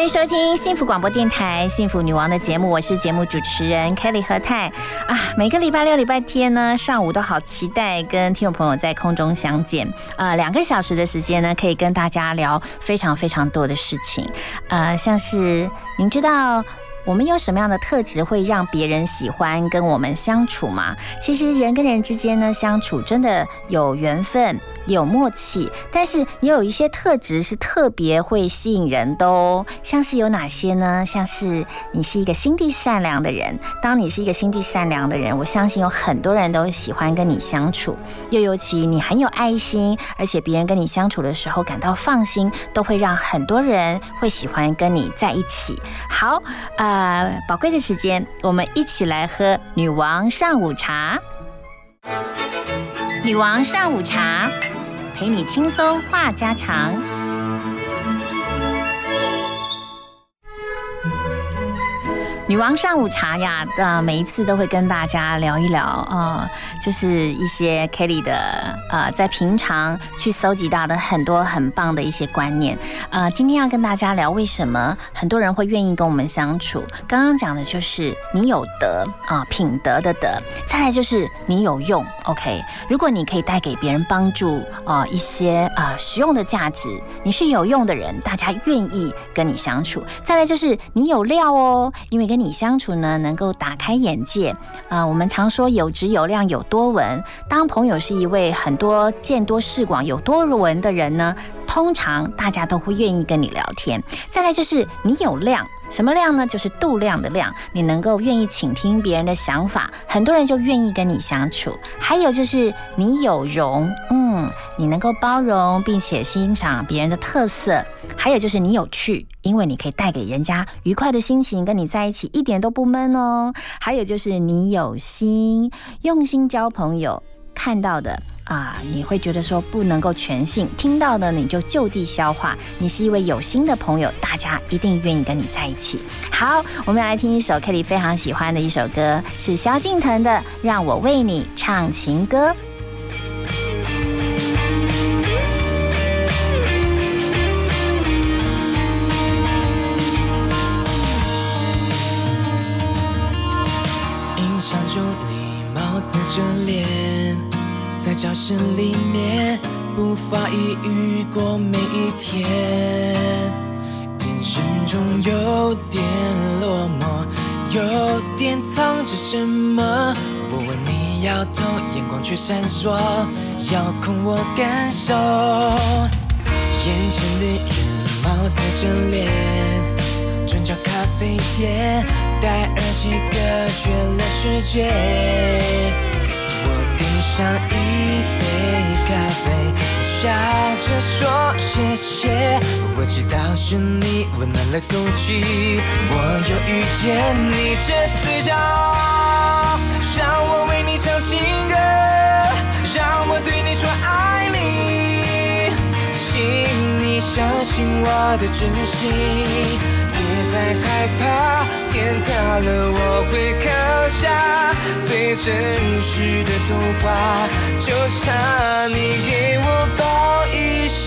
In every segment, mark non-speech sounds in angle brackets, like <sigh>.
欢迎收听幸福广播电台《幸福女王》的节目，我是节目主持人 Kelly 何泰啊。每个礼拜六、礼拜天呢，上午都好期待跟听众朋友在空中相见。呃，两个小时的时间呢，可以跟大家聊非常非常多的事情。呃，像是您知道。我们有什么样的特质会让别人喜欢跟我们相处吗？其实人跟人之间呢，相处真的有缘分、有默契，但是也有一些特质是特别会吸引人的哦。像是有哪些呢？像是你是一个心地善良的人。当你是一个心地善良的人，我相信有很多人都喜欢跟你相处。又尤其你很有爱心，而且别人跟你相处的时候感到放心，都会让很多人会喜欢跟你在一起。好，啊。呃，宝贵的时间，我们一起来喝女王上午茶。女王上午茶，陪你轻松话家常。女王上午茶呀，呃，每一次都会跟大家聊一聊，呃，就是一些 Kelly 的，呃，在平常去搜集到的很多很棒的一些观念，呃，今天要跟大家聊为什么很多人会愿意跟我们相处。刚刚讲的就是你有德啊，品德的德，再来就是你有用，OK。如果你可以带给别人帮助，啊，一些啊实用的价值，你是有用的人，大家愿意跟你相处。再来就是你有料哦，因为跟你相处呢，能够打开眼界。啊，我们常说有质有量有多闻。当朋友是一位很多见多识广有多闻的人呢，通常大家都会愿意跟你聊天。再来就是你有量。什么量呢？就是度量的量。你能够愿意倾听别人的想法，很多人就愿意跟你相处。还有就是你有容，嗯，你能够包容并且欣赏别人的特色。还有就是你有趣，因为你可以带给人家愉快的心情，跟你在一起一点都不闷哦。还有就是你有心，用心交朋友，看到的。啊，你会觉得说不能够全信，听到的你就就地消化。你是一位有心的朋友，大家一定愿意跟你在一起。好，我们来听一首 Kelly 非常喜欢的一首歌，是萧敬腾的《让我为你唱情歌》。印象中你貌似真脸。在教室里面，无法一语过每一天，眼神中有点落寞，有点藏着什么。我问你摇头，眼光却闪烁，遥控我感受。眼前的人貌似真脸，转角咖啡店，戴耳机隔绝了世界。上一杯咖啡，笑着说谢谢。我知道是你温暖了空气，我又遇见你这次骄傲，让我为你唱情歌，让我对你说爱你，请你相信我的真心。别再害怕，天塌了我会刻下最真实的童话，就差你给我抱一下。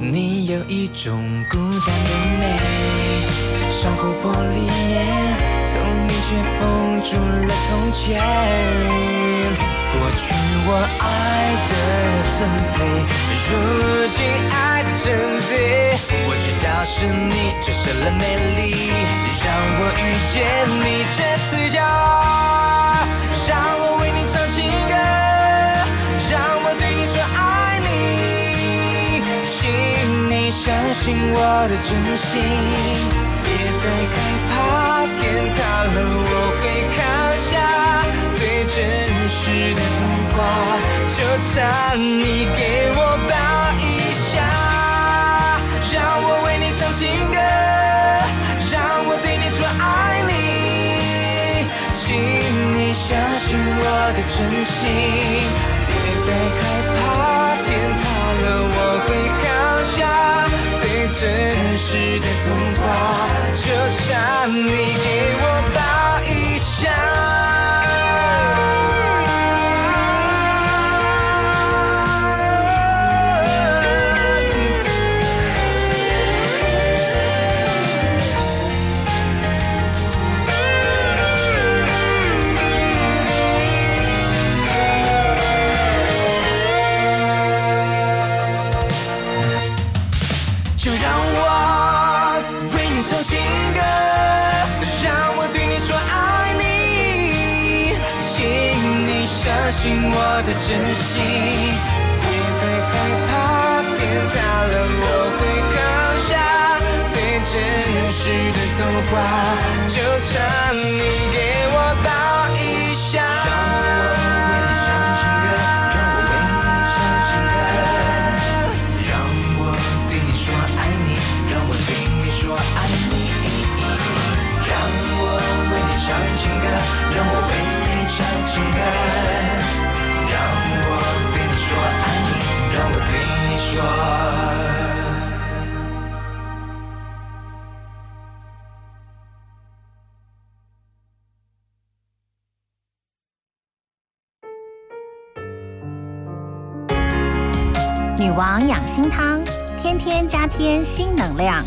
你有一种孤单的美，像琥珀里面。却封住了从前，过去我爱的纯粹，如今爱的真贼。我知道是你折射了美丽，让我遇见你这次就，让我为你唱情歌，让我对你说爱你，请你相信我的真心。别再害怕，天塌了我会扛下。最真实的童话，就差你给我抱一下，让我为你唱情歌，让我对你说爱你，请你相信我的真心，别再害怕，天塌了我会扛下，真实的童话，就像你给我抱一下。真实的童话，就算你给王养心汤，天天加添新能量。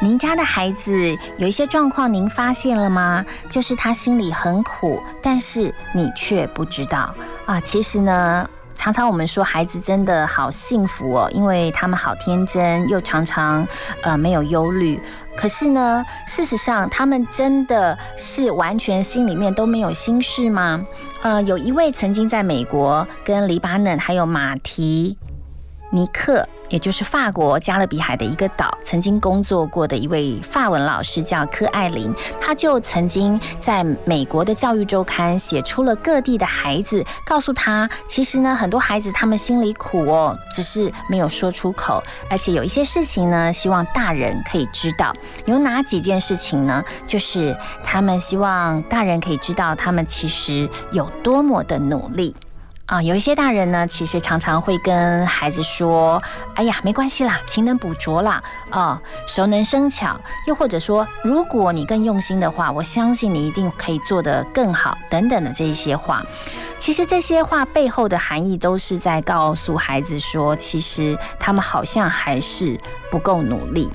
您家的孩子有一些状况，您发现了吗？就是他心里很苦，但是你却不知道啊。其实呢。常常我们说孩子真的好幸福哦，因为他们好天真，又常常呃没有忧虑。可是呢，事实上他们真的是完全心里面都没有心事吗？呃，有一位曾经在美国跟黎巴嫩还有马提尼克。也就是法国加勒比海的一个岛，曾经工作过的一位法文老师叫柯艾琳，他就曾经在美国的教育周刊写出了各地的孩子，告诉他，其实呢，很多孩子他们心里苦哦，只是没有说出口，而且有一些事情呢，希望大人可以知道。有哪几件事情呢？就是他们希望大人可以知道，他们其实有多么的努力。啊，有一些大人呢，其实常常会跟孩子说：“哎呀，没关系啦，勤能补拙啦，啊，熟能生巧。”又或者说：“如果你更用心的话，我相信你一定可以做得更好。”等等的这一些话，其实这些话背后的含义都是在告诉孩子说，其实他们好像还是不够努力。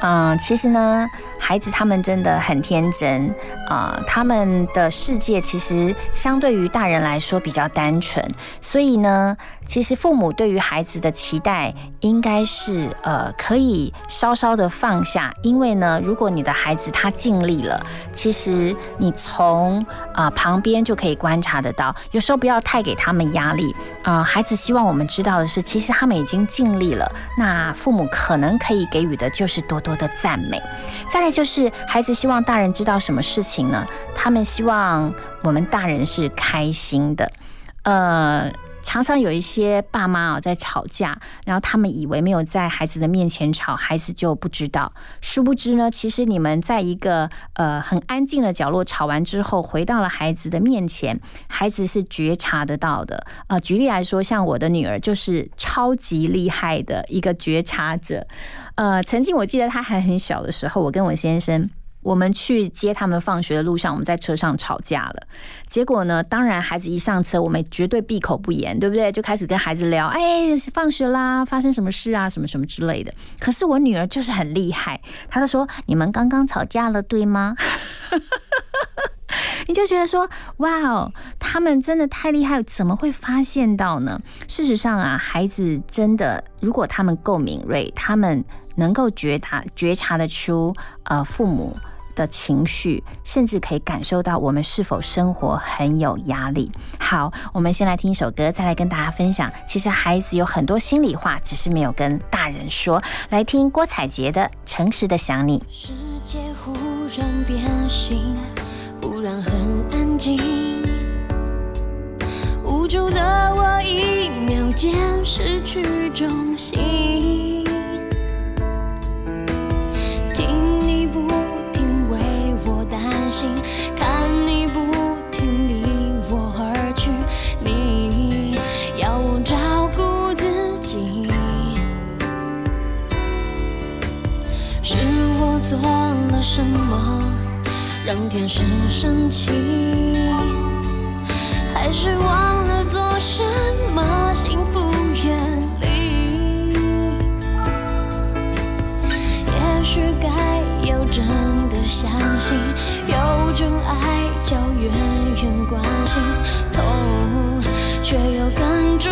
嗯，其实呢，孩子他们真的很天真啊，他们的世界其实相对于大人来说比较单纯，所以呢，其实父母对于孩子的期待应该是呃可以稍稍的放下，因为呢，如果你的孩子他尽力了，其实你从啊旁边就可以观察得到，有时候不要太给他们压力啊，孩子希望我们知道的是，其实他们已经尽力了，那父母可能可以给予的就是多多。的赞美，再来就是孩子希望大人知道什么事情呢？他们希望我们大人是开心的。呃，常常有一些爸妈啊在吵架，然后他们以为没有在孩子的面前吵，孩子就不知道。殊不知呢，其实你们在一个呃很安静的角落吵完之后，回到了孩子的面前，孩子是觉察得到的。呃，举例来说，像我的女儿就是超级厉害的一个觉察者。呃，曾经我记得他还很小的时候，我跟我先生，我们去接他们放学的路上，我们在车上吵架了。结果呢，当然孩子一上车，我们绝对闭口不言，对不对？就开始跟孩子聊，哎，放学啦，发生什么事啊，什么什么之类的。可是我女儿就是很厉害，她就说：“你们刚刚吵架了，对吗？” <laughs> 你就觉得说，哇哦，他们真的太厉害，怎么会发现到呢？事实上啊，孩子真的，如果他们够敏锐，他们能够觉察觉察得出，呃，父母的情绪，甚至可以感受到我们是否生活很有压力。好，我们先来听一首歌，再来跟大家分享。其实孩子有很多心里话，只是没有跟大人说。来听郭采洁的《诚实的想你》。世界忽然变形，忽然很安静，无助的我一秒间失去重心。心，看你不停离我而去，你要我照顾自己，是我做了什么让天使生气，还是忘许该要真的相信，有种爱叫远远关心，痛却又哽住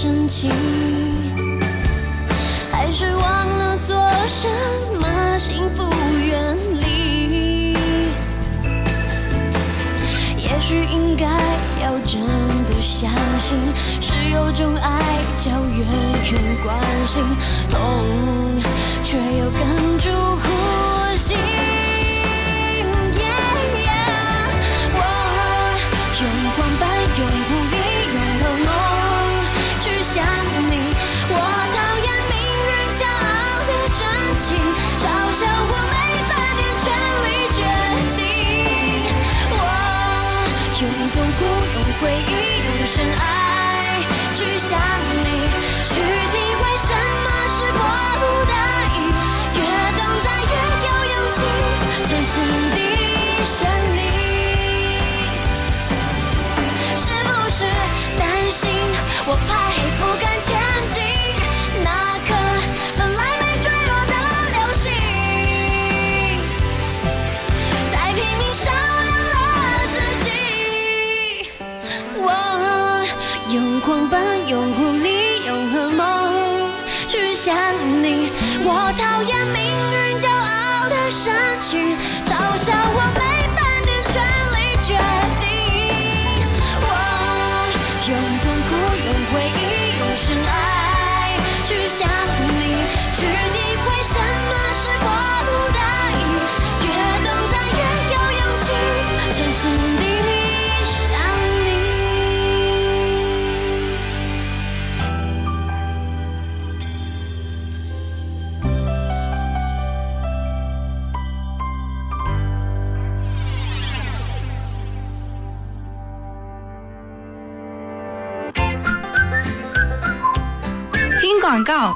深情？还是忘了做什么幸福远离？也许应该要真的相信，是有种爱叫远远关心，痛却又哽住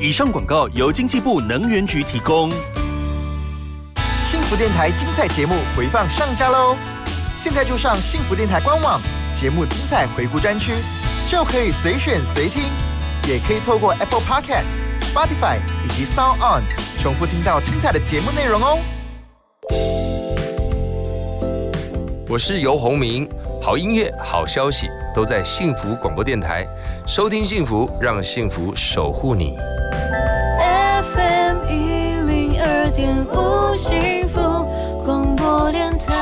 以上广告由经济部能源局提供。幸福电台精彩节目回放上架喽！现在就上幸福电台官网节目精彩回顾专区，就可以随选随听，也可以透过 Apple Podcast、Spotify 以及 Sound On 重复听到精彩的节目内容哦。我是游鸿明，好音乐、好消息都在幸福广播电台，收听幸福，让幸福守护你。点五幸福广播电台。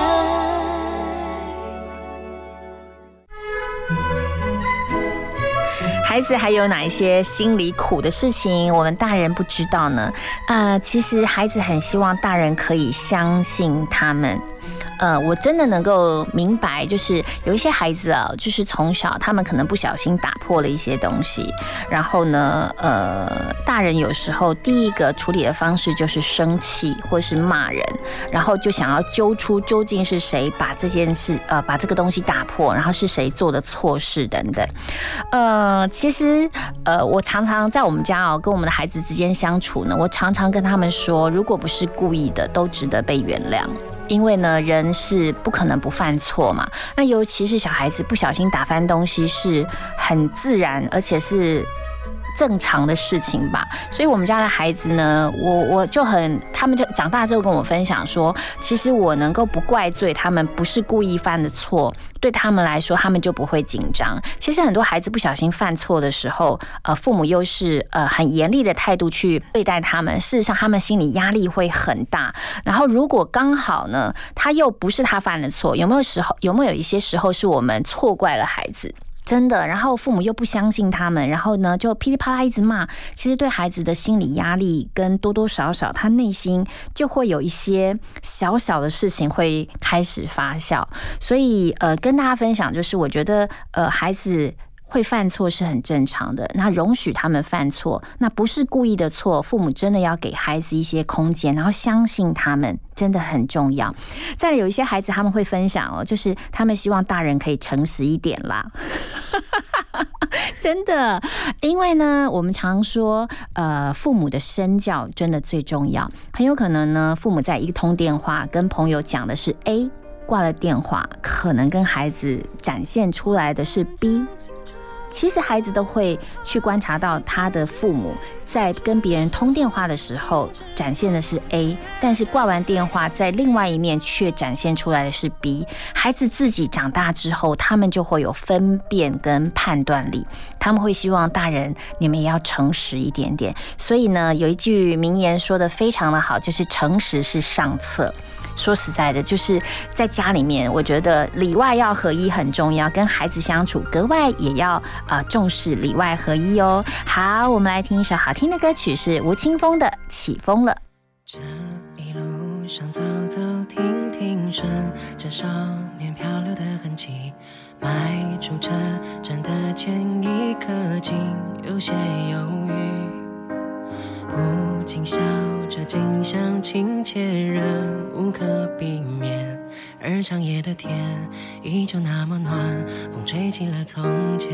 孩子还有哪一些心里苦的事情，我们大人不知道呢？啊，其实孩子很希望大人可以相信他们。呃，我真的能够明白，就是有一些孩子啊，就是从小他们可能不小心打破了一些东西，然后呢，呃，大人有时候第一个处理的方式就是生气或是骂人，然后就想要揪出究竟是谁把这件事呃把这个东西打破，然后是谁做的错事等等。呃，其实呃，我常常在我们家哦，跟我们的孩子之间相处呢，我常常跟他们说，如果不是故意的，都值得被原谅。因为呢，人是不可能不犯错嘛。那尤其是小孩子不小心打翻东西，是很自然，而且是正常的事情吧。所以我们家的孩子呢，我我就很，他们就长大之后跟我分享说，其实我能够不怪罪他们，不是故意犯的错，对他们来说，他们就不会紧张。其实很多孩子不小心犯错的时候，呃，父母又是呃很严厉的态度去对待他们，事实上他们心理压力会很大。然后如果刚好呢，他又不是他犯的错，有没有时候有没有一些时候是我们错怪了孩子？真的，然后父母又不相信他们，然后呢就噼里啪啦一直骂，其实对孩子的心理压力跟多多少少他内心就会有一些小小的事情会开始发酵，所以呃跟大家分享就是我觉得呃孩子。会犯错是很正常的，那容许他们犯错，那不是故意的错。父母真的要给孩子一些空间，然后相信他们，真的很重要。再，有一些孩子他们会分享哦，就是他们希望大人可以诚实一点啦。<laughs> 真的，因为呢，我们常说，呃，父母的身教真的最重要。很有可能呢，父母在一通电话跟朋友讲的是 A，挂了电话，可能跟孩子展现出来的是 B。其实孩子都会去观察到他的父母在跟别人通电话的时候展现的是 A，但是挂完电话在另外一面却展现出来的是 B。孩子自己长大之后，他们就会有分辨跟判断力，他们会希望大人你们也要诚实一点点。所以呢，有一句名言说的非常的好，就是诚实是上策。说实在的，就是在家里面，我觉得里外要合一很重要。跟孩子相处，格外也要呃重视里外合一哦。好，我们来听一首好听的歌曲，是吴青峰的《起风了》。这一路上走走停停，顺着少年漂流的痕迹，迈出车站的前一刻，竟有些犹豫。不禁笑着，景象亲切，人无可避免。而长夜的天依旧那么暖，风吹起了从前。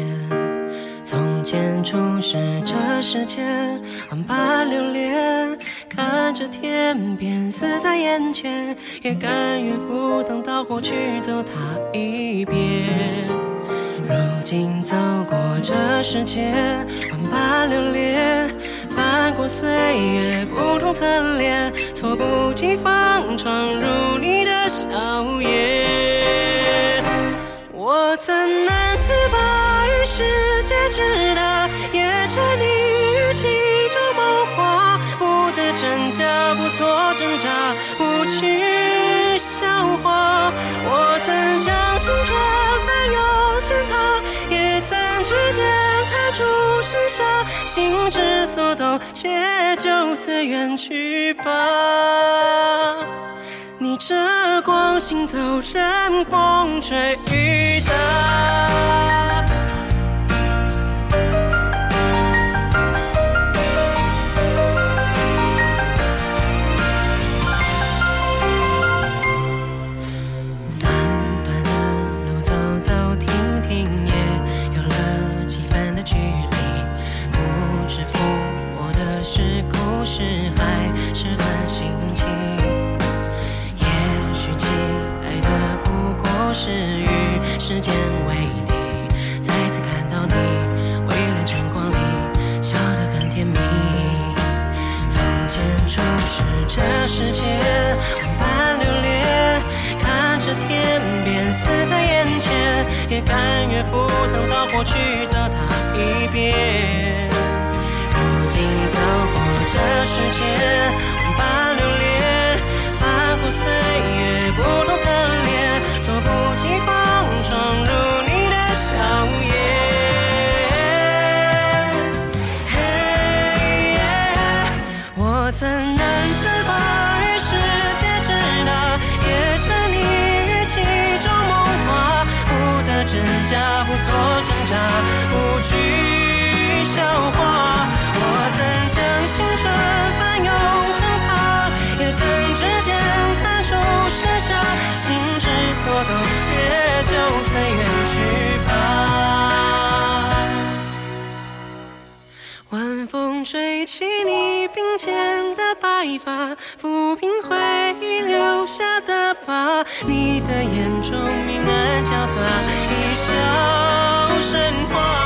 从前初识这世间，万般留恋，看着天边死在眼前，也甘愿赴汤蹈火去走它一遍。如今走过这世间，万般留恋。翻过岁月不同侧脸，猝不及防闯入你的笑颜。我怎难自拔于世界之大，出盛夏。心之所动，且就随缘去吧。逆着光行走，任风吹雨打。是与时间为敌。再次看到你，微亮晨光里笑得很甜蜜。从前初识这世界，万般留恋，看着天边死在眼前，也甘愿赴汤蹈火去走它一遍。如今走过这世间，吹起你鬓间的白发，抚平回忆留下的疤。你的眼中明暗交杂，一笑生花。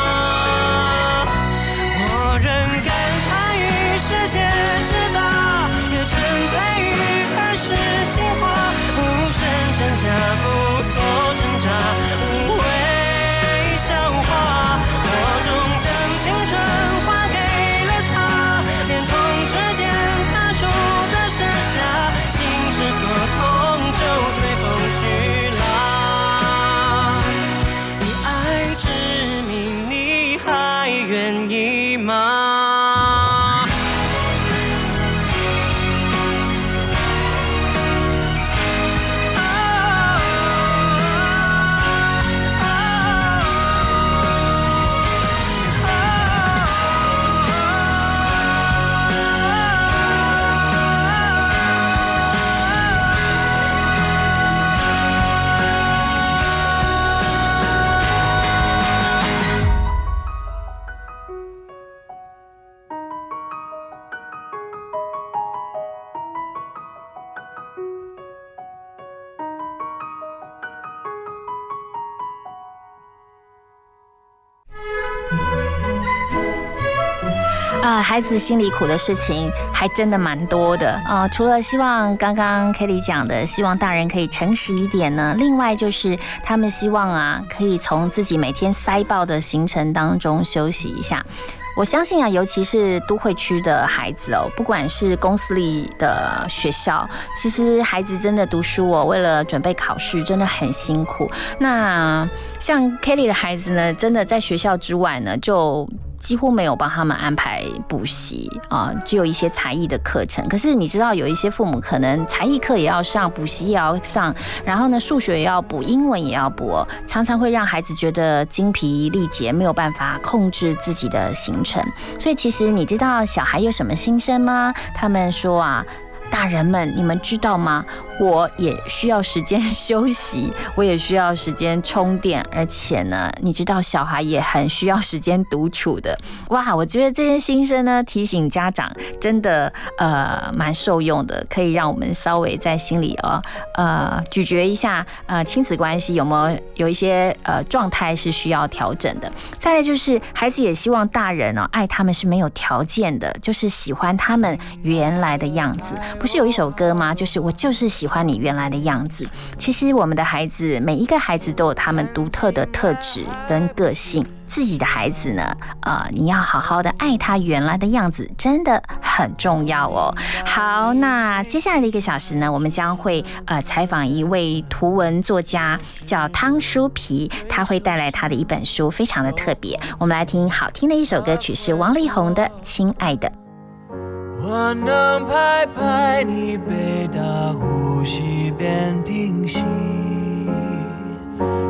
孩子心里苦的事情还真的蛮多的啊、除了希望刚刚 Kelly 讲的，希望大人可以诚实一点呢，另外就是他们希望啊，可以从自己每天塞爆的行程当中休息一下。我相信啊，尤其是都会区的孩子哦，不管是公司里的学校，其实孩子真的读书哦，为了准备考试真的很辛苦。那像 Kelly 的孩子呢，真的在学校之外呢，就几乎没有帮他们安排补习啊，只有一些才艺的课程。可是你知道，有一些父母可能才艺课也要上，补习也要上，然后呢，数学也要补，英文也要补，常常会让孩子觉得精疲力竭，没有办法控制自己的行程。所以，其实你知道小孩有什么心声吗？他们说啊。大人们，你们知道吗？我也需要时间休息，<laughs> 我也需要时间充电，而且呢，你知道小孩也很需要时间独处的。哇，我觉得这些心声呢，提醒家长真的呃蛮受用的，可以让我们稍微在心里哦呃咀嚼一下呃亲子关系有没有有一些呃状态是需要调整的。再来就是孩子也希望大人哦爱他们是没有条件的，就是喜欢他们原来的样子。不是有一首歌吗？就是我就是喜欢你原来的样子。其实我们的孩子，每一个孩子都有他们独特的特质跟个性。自己的孩子呢，呃，你要好好的爱他原来的样子，真的很重要哦。好，那接下来的一个小时呢，我们将会呃采访一位图文作家，叫汤书皮，他会带来他的一本书，非常的特别。我们来听好听的一首歌曲，是王力宏的《亲爱的》。我能拍拍你背的呼吸变平息，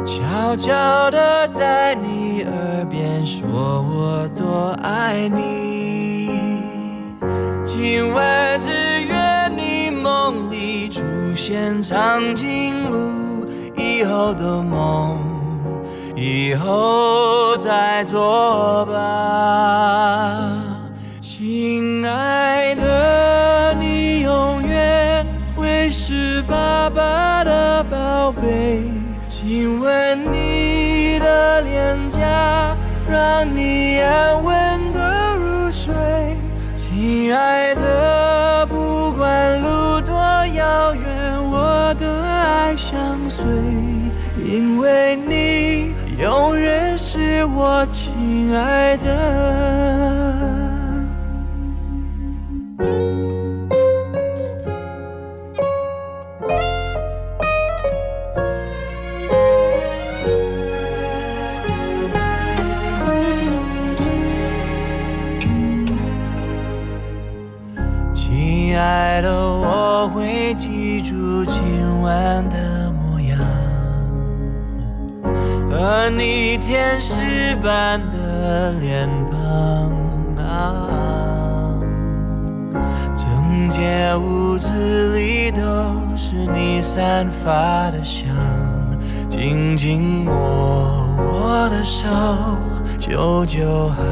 悄悄地在你耳边说我多爱你。今晚只愿你梦里出现长颈鹿以后的梦，以后再做吧。亲爱的，你永远会是爸爸的宝贝。亲吻你的脸颊，让你安稳的入睡。亲爱的，不管路多遥远，我的爱相随，因为你永远是我亲爱的。亲爱的我会记住今晚的模样和你天使般的脸庞啊。整间屋子里都是你散发的香，紧紧握我的手，久久还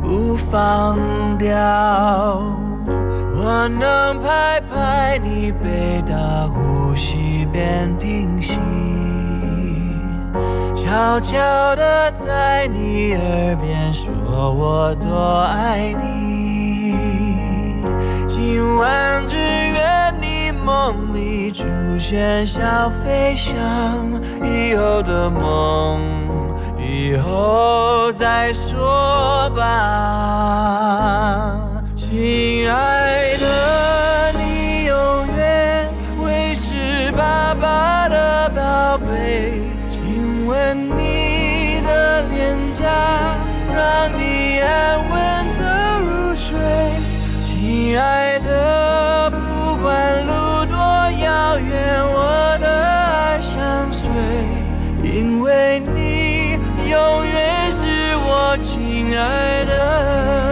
不放掉。我能拍拍你背大呼吸变平息，悄悄地在你耳边说我多爱你。今晚只愿你梦里出现小飞象，以后的梦以后再说吧。亲爱的，你永远会是爸爸的宝贝。亲吻你的脸颊，让你安稳的入睡。亲爱，不管路多遥远，我的爱相随，因为你永远是我亲爱的。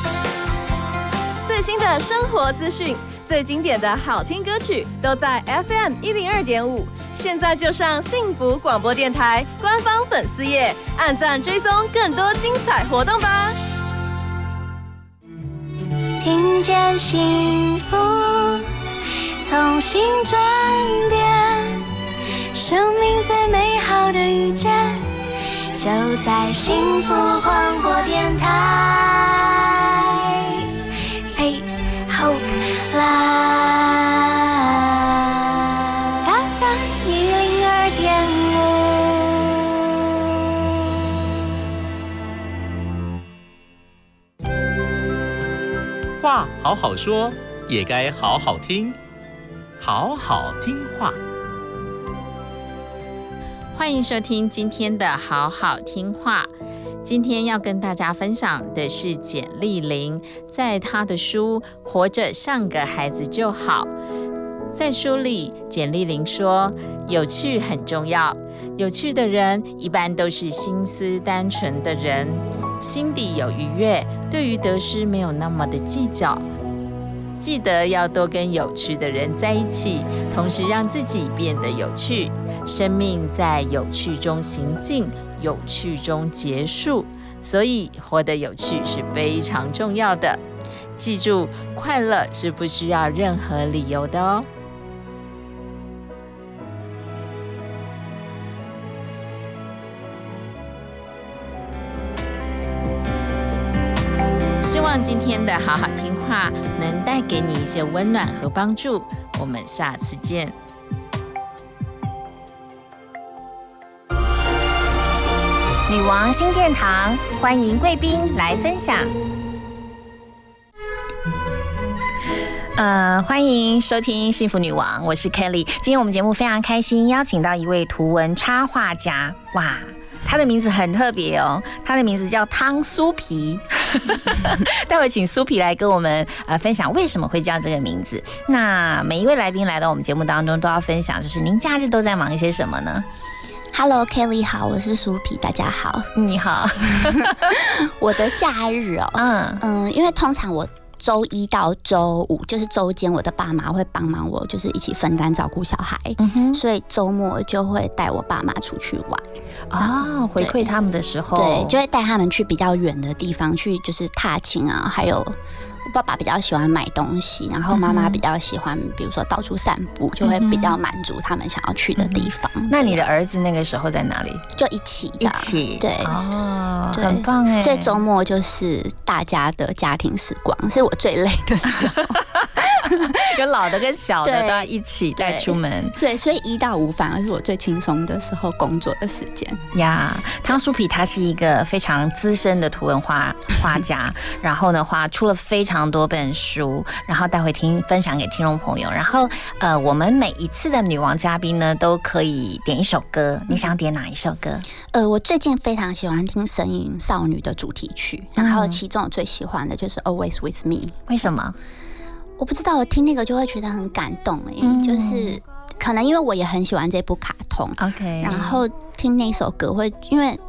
新的生活资讯，最经典的好听歌曲，都在 FM 一零二点五。现在就上幸福广播电台官方粉丝页，按赞追踪更多精彩活动吧。听见幸福，从心转变，生命最美好的遇见，就在幸福广播电台。好好说，也该好好听，好好听话。欢迎收听今天的好好听话。今天要跟大家分享的是简丽玲在她的书《活着像个孩子就好》。在书里，简丽玲说：“有趣很重要，有趣的人一般都是心思单纯的人，心底有愉悦，对于得失没有那么的计较。记得要多跟有趣的人在一起，同时让自己变得有趣。生命在有趣中行进，有趣中结束，所以活得有趣是非常重要的。记住，快乐是不需要任何理由的哦。希望今天的好好听能带给你一些温暖和帮助。我们下次见。女王新殿堂，欢迎贵宾来分享。呃，欢迎收听《幸福女王》，我是 Kelly。今天我们节目非常开心，邀请到一位图文插画家，哇，他的名字很特别哦，他的名字叫汤酥皮。<laughs> 待会请酥皮来跟我们呃分享为什么会叫这个名字。那每一位来宾来到我们节目当中，都要分享，就是您假日都在忙一些什么呢？Hello Kelly 好，我是苏皮，大家好。你好，<laughs> 我的假日哦，嗯嗯，因为通常我周一到周五就是周间，我的爸妈会帮忙我，就是一起分担照顾小孩，嗯哼，所以周末就会带我爸妈出去玩。啊，回馈他们的时候，对，就会带他们去比较远的地方去，就是踏青啊，还有。我爸爸比较喜欢买东西，然后妈妈比较喜欢，比如说到处散步，就会比较满足他们想要去的地方。那你的儿子那个时候在哪里？就一起一起，对，哦，对很棒哎。所以周末就是大家的家庭时光，是我最累的时候。有老的跟小的都要一起带出门。对，所以一到五反而是我最轻松的时候工作的时间。呀，汤酥皮他是一个非常资深的图文画画家，然后的话出了非常多本书，然后带回听分享给听众朋友。然后呃，我们每一次的女王嘉宾呢，都可以点一首歌，你想点哪一首歌？呃，我最近非常喜欢听《神隐少女》的主题曲，然后其中我最喜欢的就是《Always with Me》。为什么？我不知道，我听那个就会觉得很感动哎、嗯就是可能因为我也很喜欢这部卡通 OK 然后听那首歌会因为。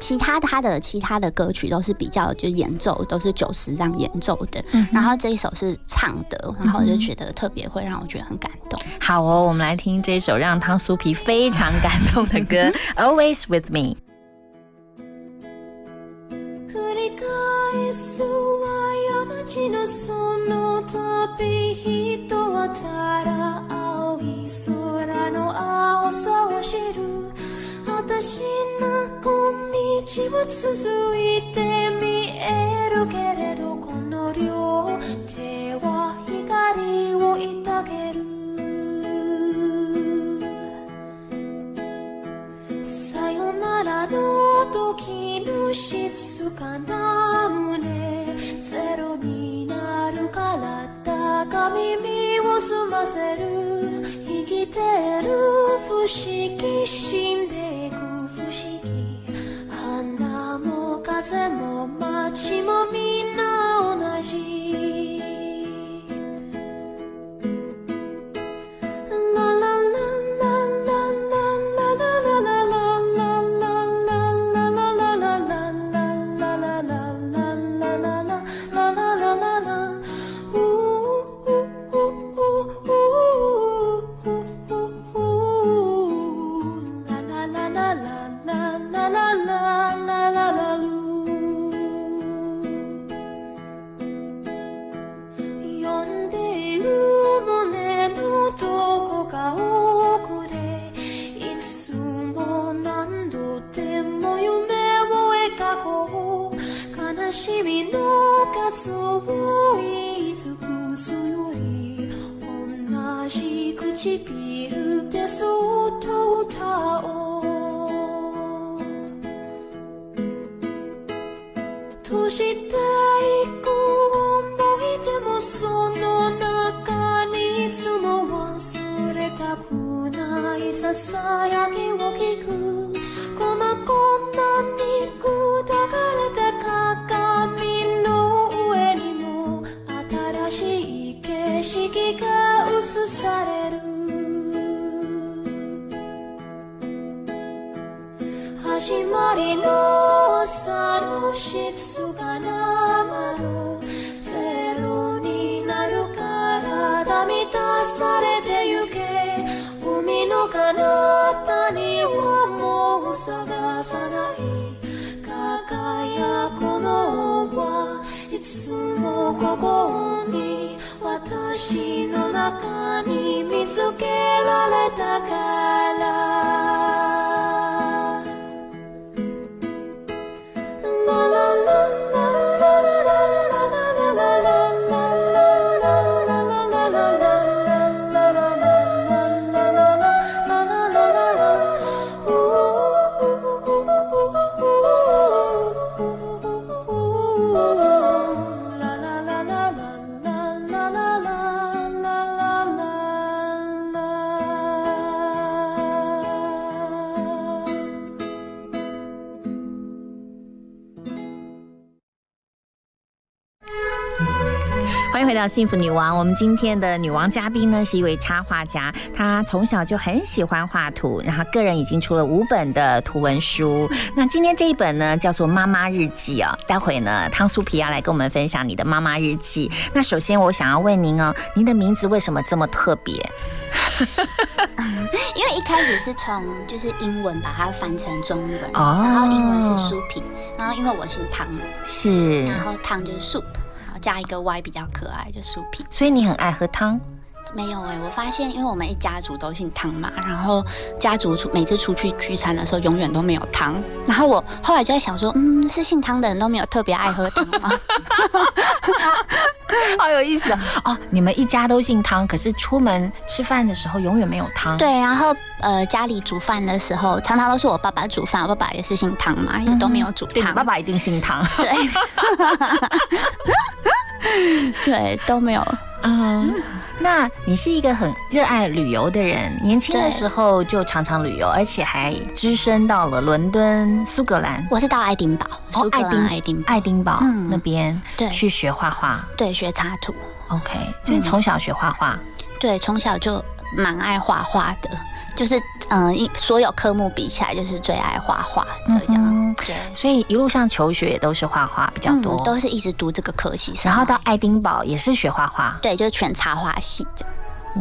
其他他的其他的歌曲都是比较就演奏，都是九十这样演奏的，嗯然后这一首是唱的，然后我就觉得特别会让我觉得很感动。好哦，我们来听这首让汤苏皮非常感动的歌《<laughs> Always with Me》。続いて見えるけれどこの両手は光を抱ける。さよならの時の静かな胸ゼロになるから高耳を澄ませる。生きて到幸福女王。我们今天的女王嘉宾呢，是一位插画家，她从小就很喜欢画图，然后个人已经出了五本的图文书。<laughs> 那今天这一本呢，叫做《妈妈日记》哦。待会呢，汤苏皮要来跟我们分享你的妈妈日记。那首先我想要问您哦，您的名字为什么这么特别？<laughs> 因为一开始是从就是英文把它翻成中文，哦然后英文是苏皮，然后因为我姓汤，是，然后汤就是 soup，加一个 y 比较可爱，就酥皮。所以你很爱喝汤。没有哎、我发现因为我们一家族都姓汤嘛，然后家族出每次出去聚餐的时候，永远都没有汤。然后我后来就在想说，嗯，是姓汤的人都没有特别爱喝汤吗？<laughs> 好有意思哦！哦，你们一家都姓汤，可是出门吃饭的时候永远没有汤。对，然后呃，家里煮饭的时候，常常都是我爸爸煮饭，我爸爸也是姓汤嘛，也都没有煮汤。爸爸一定姓汤。对，<laughs> 对，都没有。嗯，那你是一个很热爱旅游的人，年轻的时候就常常旅游，而且还只身到了伦敦、苏格兰。我是到爱丁堡，爱丁兰爱丁堡，爱丁堡嗯那边对去学画画。对，学插图。OK，所以你从小学画画。对，从小就蛮爱画画的，就是嗯，一所有科目比起来，就是最爱画画这样。嗯，对，所以一路上求学也都是画画比较多，嗯，都是一直读这个科系然，后到爱丁堡也是学画画。对，就是全插画系这样。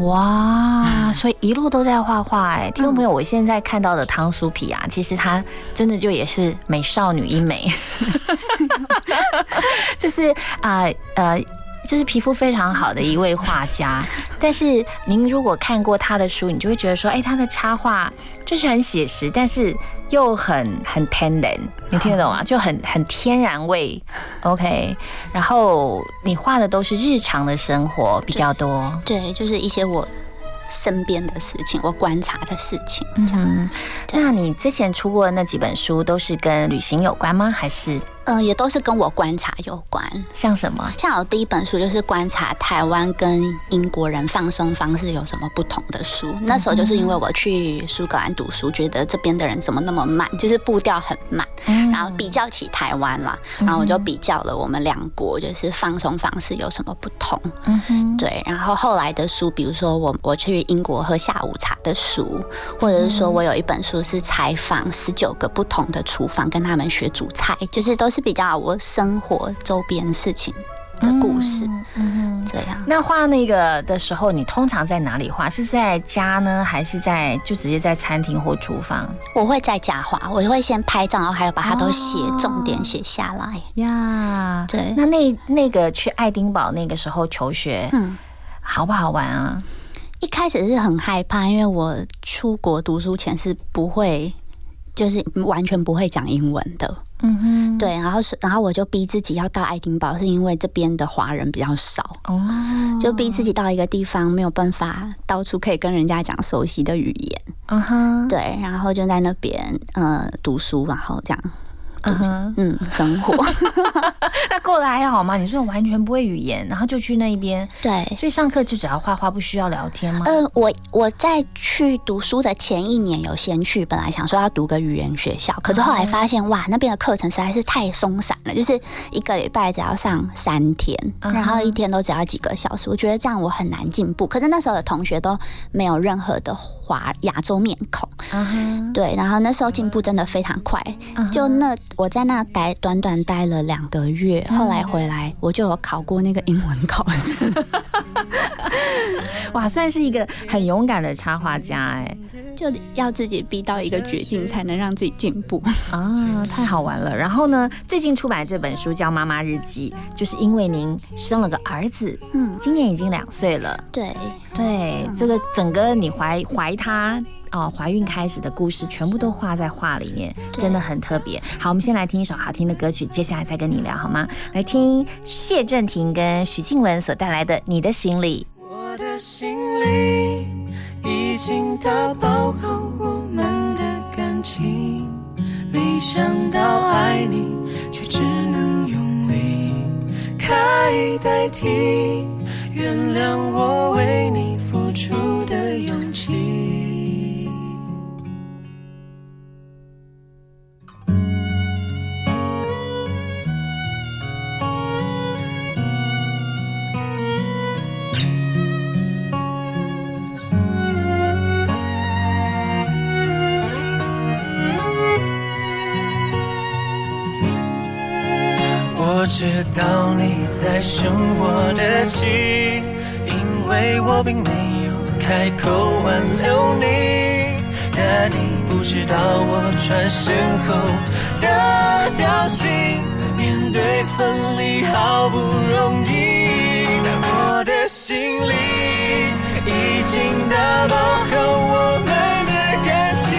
哇，所以一路都在画画哎，听众朋友，我现在看到的汤苏皮啊，其实她真的就也是美少女一枚，<laughs> <laughs> 就是啊呃。就是皮肤非常好的一位画家，<laughs> 但是您如果看过他的书，你就会觉得说，哎，他的插画就是很写实，但是又很很天然，你听得懂啊？<laughs> 就很很天然味，OK。然后你画的都是日常的生活比较多，对，就是一些我身边的事情，我观察的事情。嗯哼，那你之前出过的那几本书都是跟旅行有关吗？还是嗯，也都是跟我观察有关。像什么？像我第一本书就是观察台湾跟英国人放松方式有什么不同的书。那时候就是因为我去苏格兰读书，觉得这边的人怎么那么慢，就是步调很慢。然后比较起台湾啦，然后我就比较了我们两国就是放松方式有什么不同。嗯哼，对，然后后来的书，比如说我我去英国喝下午茶的书，或者是说我有一本书是采访十九个不同的厨房，跟他们学煮菜，就是都是比较我生活周边事情的故事，嗯这样。那画那个的时候，你通常在哪里画？是在家呢，还是在就直接在餐厅或厨房我会在家画，我会先拍照，然后还有把它都写重点写下来。呀？对，那那那个去爱丁堡那个时候求学，嗯，好不好玩啊？一开始是很害怕，因为我出国读书前是不会，就是完全不会讲英文的。嗯哼，对，然后是，然后我就逼自己要到爱丁堡，是因为这边的华人比较少，哦，就逼自己到一个地方没有办法到处可以跟人家讲熟悉的语言，嗯哼，对，然后就在那边呃读书，然后这样，嗯哼，嗯，生活，<laughs> 那过得还好吗？你说完全不会语言，然后就去那边，对，所以上课就只要画画，不需要聊天吗？呃，我我在去读书的前一年有先去，本来想说要读个语言学校，可是后来发现哇，那边的课程实在是太松散了，就是一个礼拜只要上三天，然后一天都只要几个小时，我觉得这样我很难进步。可是那时候的同学都没有任何的华亚洲面孔，对，然后那时候进步真的非常快，就那我在那待短短待了两个月，后来回来我就有考过那个英文考试。<laughs> 哇，算是一个很勇敢的插画家哎。就要自己逼到一个绝境，才能让自己进步啊！<laughs> 太好玩了。然后呢，最近出版这本书叫《妈妈日记》，就是因为您生了个儿子，嗯，今年已经两岁了。对对，这个整个你怀怀他哦，怀孕开始的故事，全部都画在画里面，真的很特别。好，我们先来听一首好听的歌曲，接下来再跟你聊好吗？来听谢震廷跟许静雯所带来的《你的行李》。我的行李已经打包好我们的感情，没想到爱你却只能用离开代替。原谅我为你付出的勇气。我知道你在生我的气，因为我并没有开口挽留你，但你不知道我转身后的表情，面对分离好不容易，我的心里已经打包好我们的感情，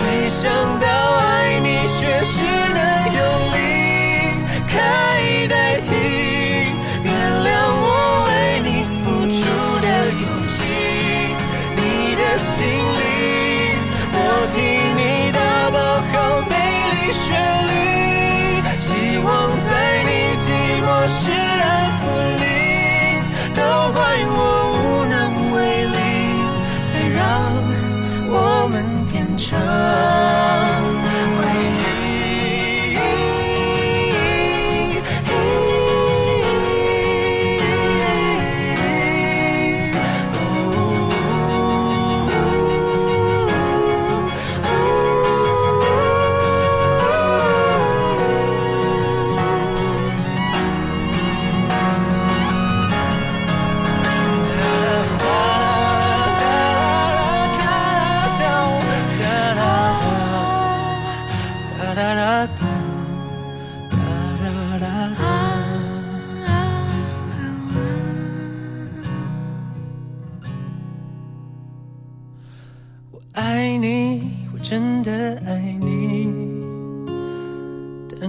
没想到爱你却是。开代替，原谅我为你付出的勇气。你的心里，我替你打包好美丽旋律。希望在你寂寞时安抚你，都怪我无能为力，才让我们变成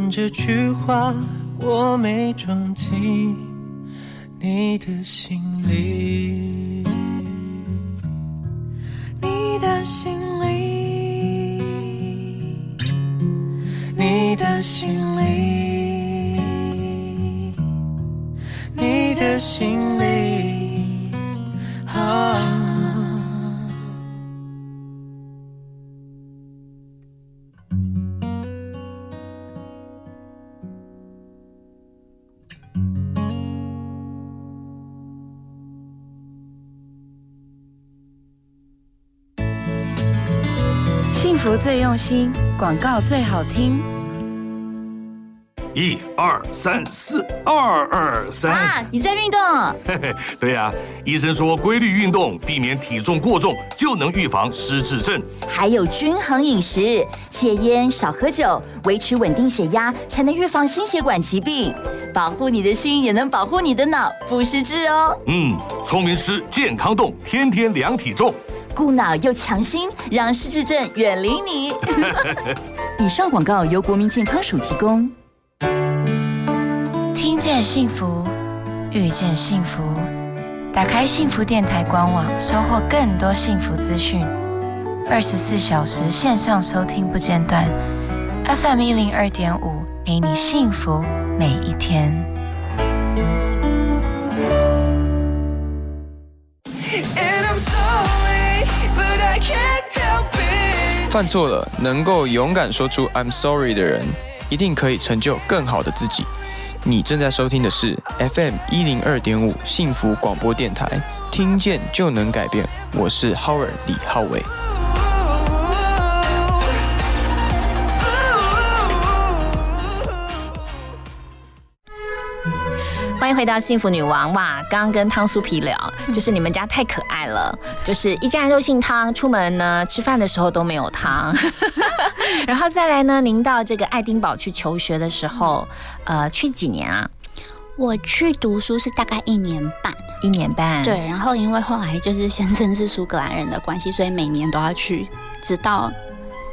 这句话我没装进你的心里。你的心里，你的心里，你的心里，啊。最用心，广告最好听。一二三四，二二三。啊，你在运动？嘿嘿，对呀、医生说规律运动，避免体重过重，就能预防失智症。还有均衡饮食，戒烟，少喝酒，维持稳定血压，才能预防心血管疾病。保护你的心，也能保护你的脑，不失智哦。嗯，聪明吃，健康动，天天量体重。顾脑又强心，让失智症远离你。<laughs> 以上广告由国民健康署提供。听见幸福，遇见幸福。打开幸福电台官网，收获更多幸福资讯。二十四小时线上收听不间断，FM 一零二点五，陪你幸福每一天。犯错了，能够勇敢说出 "I'm sorry" 的人，一定可以成就更好的自己。你正在收听的是 FM 一零二点五幸福广播电台，听见就能改变。我是 Howard 李浩伟。欢迎回到幸福女王哇！刚刚跟汤酥皮聊，嗯就是你们家太可爱了，就是一家人都姓汤，出门呢吃饭的时候都没有汤。<laughs> 然后再来呢，您到这个爱丁堡去求学的时候，呃，去几年啊？我去读书是大概一年半，一年半。对，然后因为后来就是先生是苏格兰人的关系，所以每年都要去，直到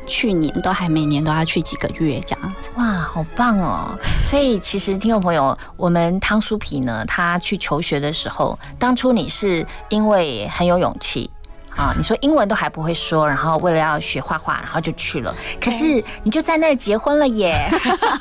去年都还每年都要去几个月这样子。哇，好棒哦！所以其实听众朋友，我们汤酥皮呢，他去求学的时候，当初你是因为很有勇气。啊，你说英文都还不会说，然后为了要学画画，然后就去了。可是你就在那儿结婚了耶？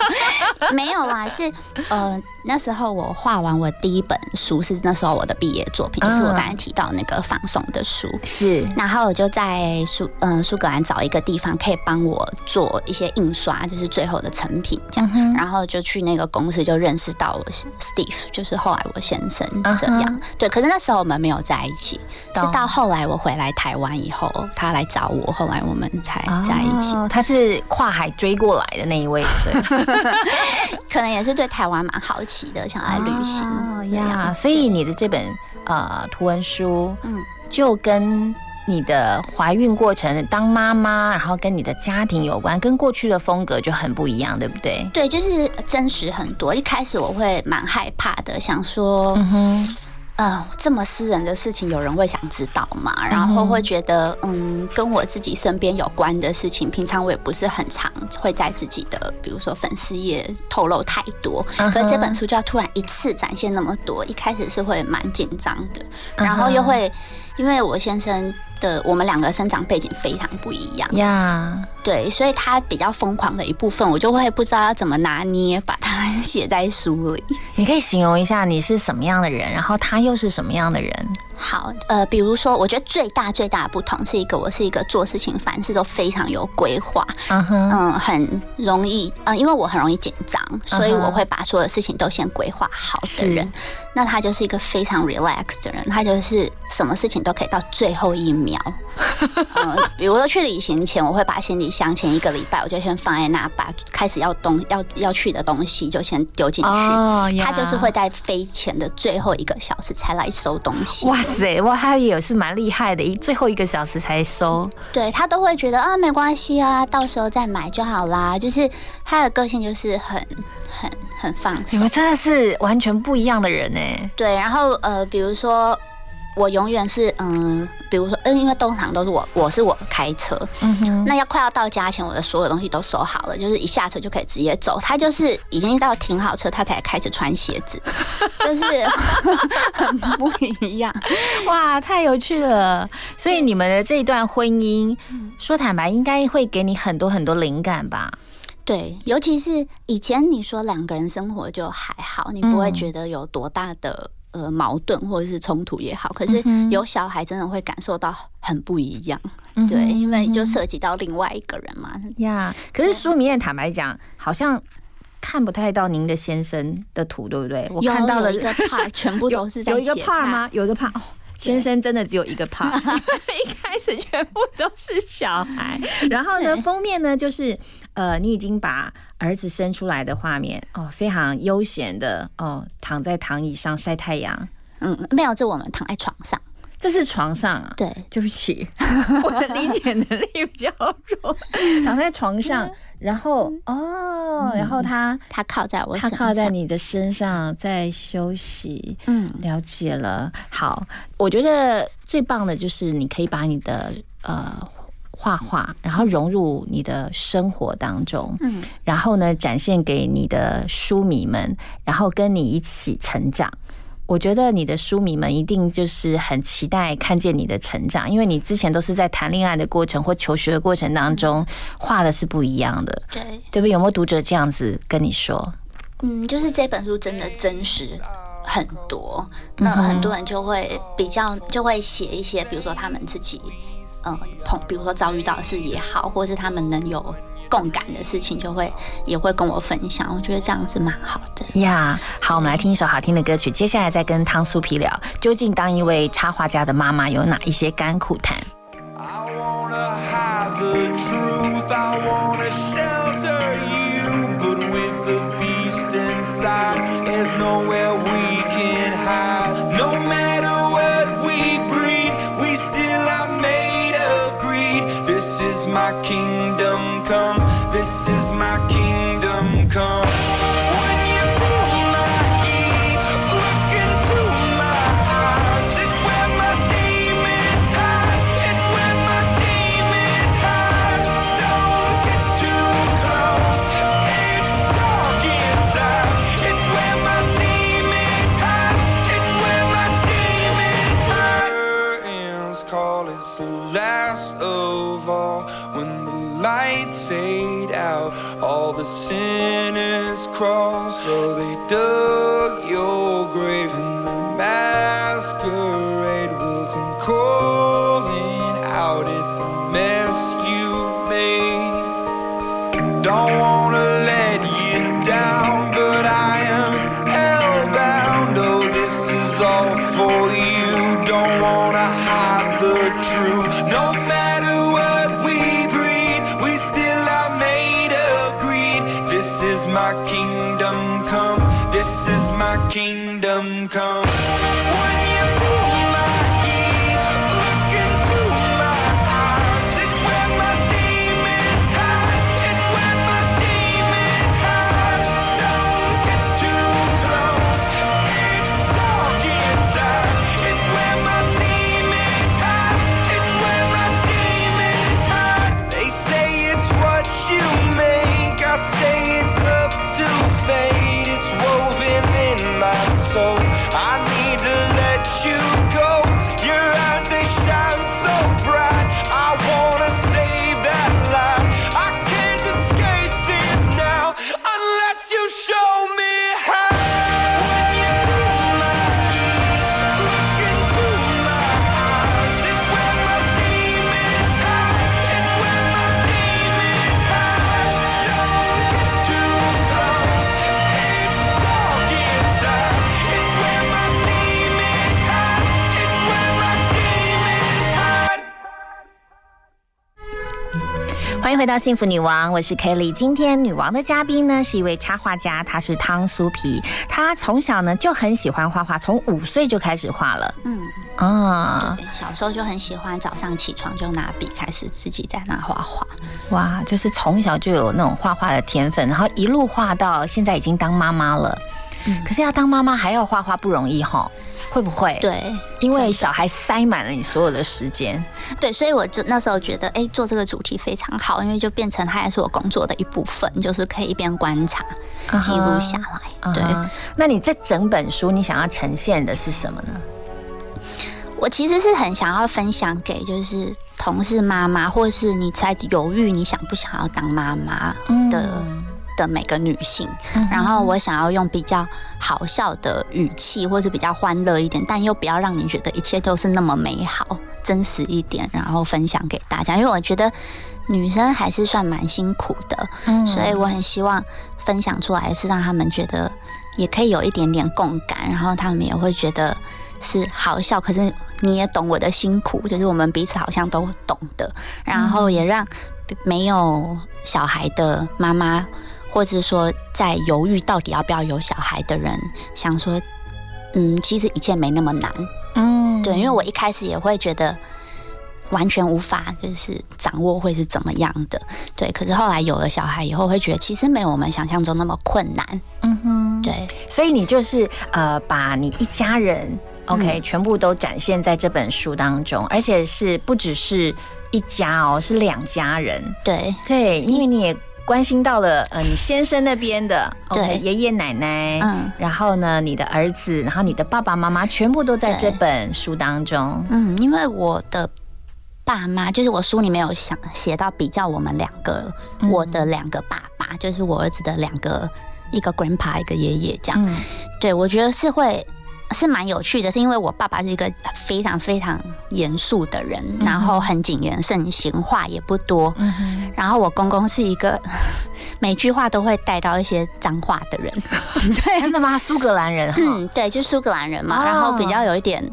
<laughs> 没有啦，是呃那时候我画完我第一本书是那时候我的毕业作品，就是我刚才提到那个放松的书。是，然后我就在苏嗯苏格兰找一个地方可以帮我做一些印刷，就是最后的成品这样。然后就去那个公司就认识到我 Steve，就是后来我先生这样。对，可是那时候我们没有在一起，是到后来我回来。来台湾以后，他来找我，后来我们才在一起。哦、他是跨海追过来的那一位，对，<laughs> 可能也是对台湾蛮好奇的，想来旅行哦、呀。所以你的这本呃图文书，嗯，就跟你的怀孕过程、当妈妈，然后跟你的家庭有关，跟过去的风格就很不一样，对不对？对，就是真实很多。一开始我会蛮害怕的，想说，嗯哼。呃，这么私人的事情，有人会想知道吗？然后会觉得，嗯，跟我自己身边有关的事情，平常我也不是很常会在自己的，比如说粉丝页透露太多。可是这本书就要突然一次展现那么多，一开始是会蛮紧张的，然后又会，因为我先生的我们两个生长背景非常不一样呀，对，所以他比较疯狂的一部分，我就会不知道要怎么拿捏，把它写在书里。你可以形容一下你是什么样的人，然后他又是什么样的人？好，呃，比如说，我觉得最大最大的不同是一个，我是一个做事情凡事都非常有规划，嗯哼，嗯，很容易，呃，因为我很容易紧张，所以我会把所有事情都先规划好的人。那他就是一个非常 relax 的人，他就是什么事情都可以到最后一秒。嗯，<laughs> 比如说去旅行前，我会把行李箱前一个礼拜我就先放在那，把开始要东要要去的东西就先丢进去。哦，他就是会在飞前的最后一个小时才来收东西。哇塞，哇，他也是蛮厉害的，一最后一个小时才收。对他都会觉得啊，没关系啊，到时候再买就好啦。就是他的个性就是很很很放松。你们真的是完全不一样的人呢。对，然后呃，比如说。我永远是嗯，比如说嗯，因为通常都是我，我是我开车，嗯哼，那要快要到家前，我的所有东西都收好了，就是一下车就可以直接走。他就是已经到停好车，他才开始穿鞋子，<laughs> 就是很不一样。<laughs> 哇，太有趣了！所以你们的这一段婚姻，说坦白，应该会给你很多很多灵感吧？对，尤其是以前你说两个人生活就还好，你不会觉得有多大的。呃，矛盾或者是冲突也好，可是有小孩真的会感受到很不一样，嗯、对，因为就涉及到另外一个人嘛。呀，可是书里面坦白讲，好像看不太到您的先生的图，对不对？我看到了一个 part，全部 <laughs> 都是在有一个 part 吗？有一个 part。先生真的只有一个 part，<laughs> 一开始全部都是小孩。<laughs> 然后呢，封面呢就是呃，你已经把儿子生出来的画面哦，非常悠闲的哦，躺在躺椅上晒太阳。嗯，没有，就我们躺在床上，这是床上啊。对，对不起，<laughs> 我的理解能力比较弱，<laughs> 躺在床上。然后哦，然后他他靠在我，他靠在你的身上在休息。嗯，了解了。好，我觉得最棒的就是你可以把你的呃画画，然后融入你的生活当中。嗯，然后呢，展现给你的书迷们，然后跟你一起成长。我觉得你的书迷们一定就是很期待看见你的成长，因为你之前都是在谈恋爱的过程或求学的过程当中画的是不一样的，对对不对？有没有读者这样子跟你说？嗯，就是这本书真的真实很多，那很多人就会比较就会写一些，比如说他们自己呃碰，比如说遭遇到的事也好，或是他们能有。共感的事情就会也会跟我分享。我觉得这样是蛮好的。呀好我们来听一首好听的歌曲接下来再跟汤素皮聊究竟当一位插画家的妈妈有哪一些甘苦谈？King out all the sinners cross. So they dug your grave and the masquerade will come calling out at the mess you've made. Don't wanna 回到幸福女王，我是 Kelly。今天女王的嘉宾呢是一位插画家，她是汤苏皮。她从小呢就很喜欢画画，从五岁就开始画了。嗯，啊，对，小时候就很喜欢早上起床就拿笔开始自己在那画画。哇，就是从小就有那种画画的天分，然后一路画到现在已经当妈妈了。可是要当妈妈还要画画不容易哈，会不会？对，因为小孩塞满了你所有的时间。对，所以我就那时候觉得，哎，做这个主题非常好，因为就变成它也是我工作的一部分，就是可以一边观察，记录下来。对，那你这整本书你想要呈现的是什么呢？我其实是很想要分享给就是同事妈妈，或是你在犹豫你想不想要当妈妈的。的每个女性，然后我想要用比较好笑的语气，或是比较欢乐一点，但又不要让你觉得一切都是那么美好，真实一点，然后分享给大家。因为我觉得女生还是算蛮辛苦的，嗯所以我很希望分享出来是让他们觉得也可以有一点点共感，然后他们也会觉得是好笑，可是你也懂我的辛苦，就是我们彼此好像都懂的，然后也让没有小孩的妈妈，或者是说在犹豫到底要不要有小孩的人，想说，嗯，其实一切没那么难，嗯，对，因为我一开始也会觉得。完全无法就是掌握会是怎么样的，对。可是后来有了小孩以后，会觉得其实没有我们想象中那么困难，嗯哼，对。所以你就是呃，把你一家人 OK、嗯全部都展现在这本书当中，而且是不只是一家哦，是两家人。对对，因为你也关心到了呃你先生那边的 OK 对爷爷奶奶，嗯，然后呢你的儿子，然后你的爸爸妈妈全部都在这本书当中。嗯，因为我的爸妈，就是我书里面有想写到比较我们两个，嗯我的两个爸爸，就是我儿子的两个，一个 grandpa，一个爷爷这样。嗯对我觉得是会。是蛮有趣的，是因为我爸爸是一个非常非常严肃的人，嗯然后很谨言慎行，话也不多。然后我公公是一个每句话都会带到一些脏话的人，<laughs> 对，真的吗？苏格兰人，嗯，对，就苏格兰人嘛，哦然后比较有一点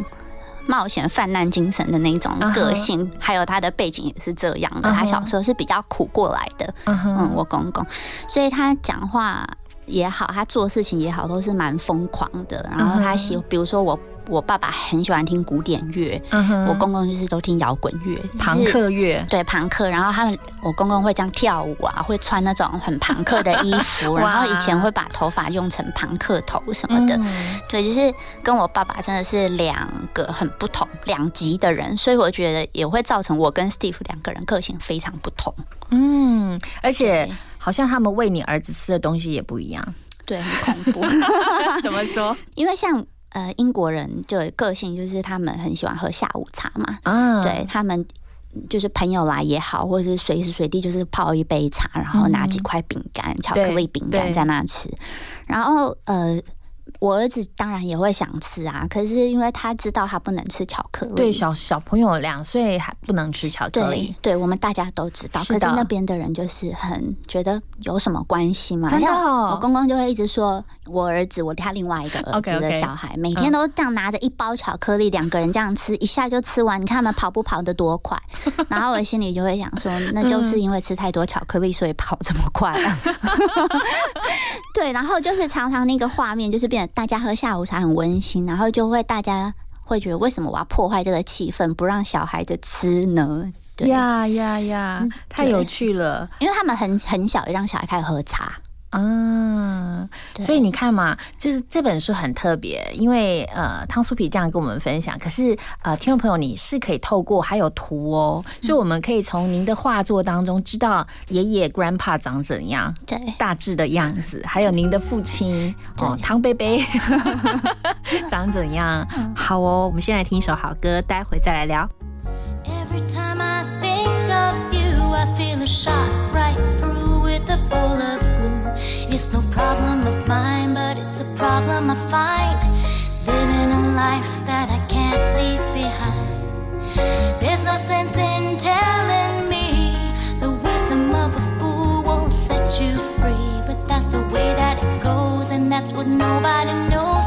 冒险泛滥精神的那种个性，还有他的背景也是这样的。他小时候是比较苦过来的，嗯，我公公，所以他讲话也好，他做事情也好，都是蛮疯狂的。然后他喜，比如说我。我爸爸很喜欢听古典乐，我公公就是都听摇滚乐、就是朋克乐对朋克。然后他们，我公公会这样跳舞啊，会穿那种很朋克的衣服，<laughs> 然后以前会把头发用成朋克头什么的。嗯对，就是跟我爸爸真的是两个很不同两极的人，所以我觉得也会造成我跟 Steve 两个人个性非常不同。嗯，而且好像他们喂你儿子吃的东西也不一样。对，很恐怖。<laughs> 怎么说？因为像呃英国人就个性，就是他们很喜欢喝下午茶嘛，啊对他们就是朋友来也好，或者是随时随地就是泡一杯茶，然后拿几块饼干、巧克力饼干在那吃。然后呃，我儿子当然也会想吃啊，可是因为他知道他不能吃巧克力，对，小小朋友两岁还不能吃巧克力，对，我们大家都知道。是的可是那边的人就是很觉得有什么关系嘛？真的我公公就会一直说，我儿子，我他另外一个儿子的小孩每天都这样拿着一包巧克力，两个人这样吃，一下就吃完。你看他们跑步跑得多快？<laughs> 然后我心里就会想说，那就是因为吃太多巧克力，所以跑这么快啊。<laughs> 对，然后就是常常那个画面就是变得大家喝下午茶很温馨，然后就会大家会觉得为什么我要破坏这个气氛，不让小孩子吃呢？对呀呀呀，太有趣了。因为他们很很小，也让小孩开始喝茶。啊，所以你看嘛，就是这本书很特别，因为呃，汤苏皮这样跟我们分享，可是呃，听众朋友你是可以透过还有图哦，所以我们可以从您的画作当中知道爷爷 grandpa 长怎样，对，大致的样子，还有您的父亲哦，汤贝贝长怎样。好哦，我们先来听一首好歌，待会再来聊。Every time I think of you, I feel a shot right through It's no problem of mine, but it's a problem I find. Living a life that I can't leave behind. There's no sense in telling me the wisdom of a fool won't set you free. But that's the way that it goes, and that's what nobody knows.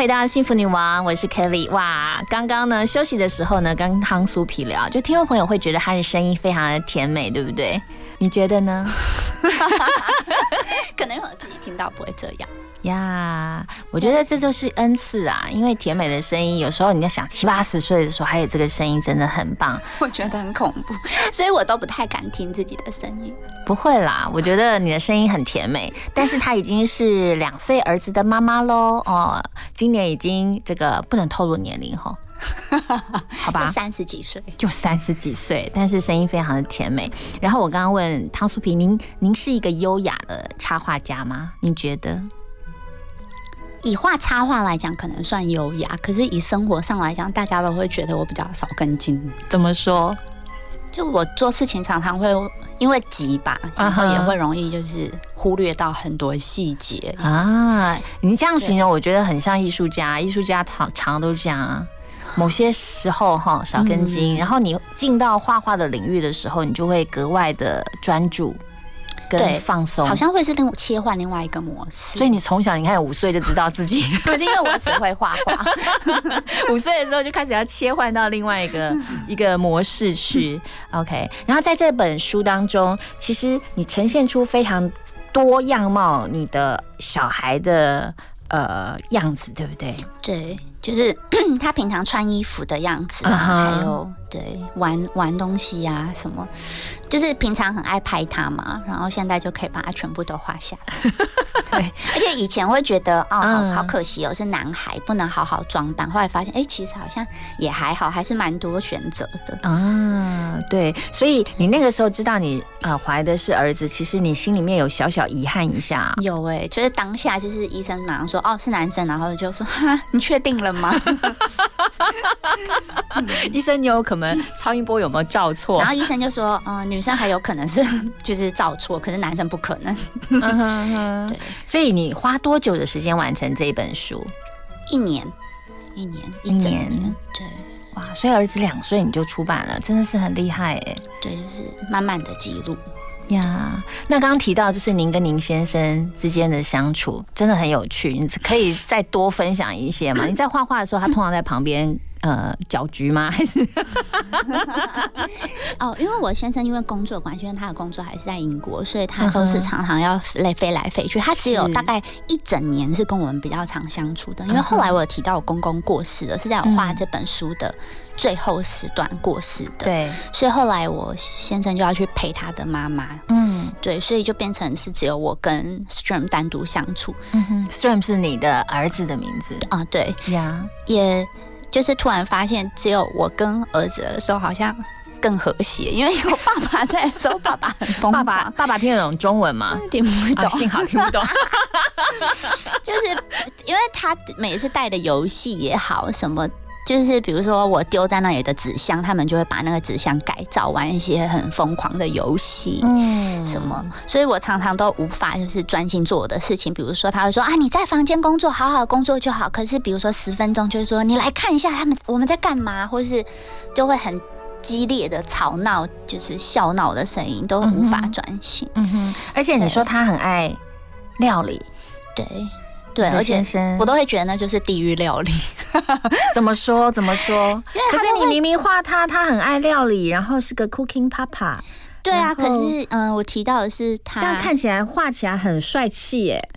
回到幸福女王，我是 Kelly。哇，刚刚呢休息的时候呢，跟汤苏皮聊，就听众朋友会觉得她的声音非常的甜美，对不对？你觉得呢？<laughs> <laughs> 可能我自己听到不会这样。呀我觉得这就是恩赐啊，因为甜美的声音，有时候你要想七八十岁的时候还有这个声音，真的很棒。<laughs> 我觉得很恐怖，所以我都不太敢听自己的声音。不会啦，我觉得你的声音很甜美，但是她已经是两岁儿子的妈妈喽。哦，今年已经这个不能透露年龄哈，<laughs> 好吧？三十几岁，就三十几岁，但是声音非常的甜美。然后我刚刚问汤素平，您您是一个优雅的插画家吗？你觉得？以画插画来讲，可能算优雅，可是以生活上来讲，大家都会觉得我比较少根筋。怎么说？就我做事情常常会因为急吧，然后也会容易就是忽略到很多细节啊。你这样形容，我觉得很像艺术家，艺术家常常都这样啊。某些时候哈少根筋，然后你进到画画的领域的时候，你就会格外的专注。跟放松，好像会是另切换另外一个模式。所以你从小你看五岁就知道自己，<laughs> 不是因为我只会画画，<laughs> 五岁的时候就开始要切换到另外一个一个模式去。OK，然后在这本书当中，其实你呈现出非常多样貌，你的小孩的呃样子，对不对？对，就是 <clears throat> 他平常穿衣服的样子还有对玩玩东西呀、什么，就是平常很爱拍他嘛，然后现在就可以把它全部都画下来。<laughs> 对，而且以前会觉得哦，好可惜哦，是男孩不能好好装扮，后来发现哎，其实好像也还好，还是蛮多选择的。啊，对，所以你那个时候知道你呃怀的是儿子，其实你心里面有小小遗憾一下。有哎、就是当下就是医生马上说哦是男生，然后就说哈你确定了吗？<laughs> <laughs> 医生，你有可能超音波有没有照错？然后医生就说，嗯、女生还有可能是 <laughs> 就是照错，可是男生不可能。嗯哼哼对，所以你花多久的时间完成这一本书？一年，一年，一年，对，哇！所以儿子两岁你就出版了，真的是很厉害哎。对，就是慢慢的记录。呀，那刚刚提到就是您跟您先生之间的相处真的很有趣，你可以再多分享一些吗？<clears throat> 你在画画的时候，他通常在旁边呃搅局吗？还是 <laughs> 哦，因为我先生因为工作关系，因为他的工作还是在英国，所以他都是常常要飞飞来飞去。他只有大概一整年是跟我们比较常相处的，因为后来我有提到我公公过世了，是在我画这本书的最后时段过世的。对，所以后来我先生就要去陪他的妈妈。嗯对，所以就变成是只有我跟 Stream 单独相处。嗯哼，Stream 是你的儿子的名字啊，对呀，也就是突然发现，只有我跟儿子的时候好像更和谐，因为有爸爸在的时候，爸爸很疯爸狂，爸爸爸听得懂中文吗？听不懂，啊幸好听不懂。<laughs> 就是因为他每次带的游戏也好，什么。就是比如说我丢在那里的纸箱，他们就会把那个纸箱改造，玩一些很疯狂的游戏，嗯什么，所以我常常都无法就是专心做我的事情。比如说他会说啊，你在房间工作，好好工作就好。可是比如说十分钟，就是说你来看一下他们我们在干嘛，或是就会很激烈的吵闹，就是笑闹的声音，都无法专心。嗯哼，而且你说他很爱料理，对对，而且先生我都会觉得那就是地狱料理。<laughs> 怎么说？怎么说？<laughs> 可是你明明画他，他很爱料理，然后是个 cooking papa。对啊，可是嗯、呃我提到的是他这样看起来画起来很帅气耶。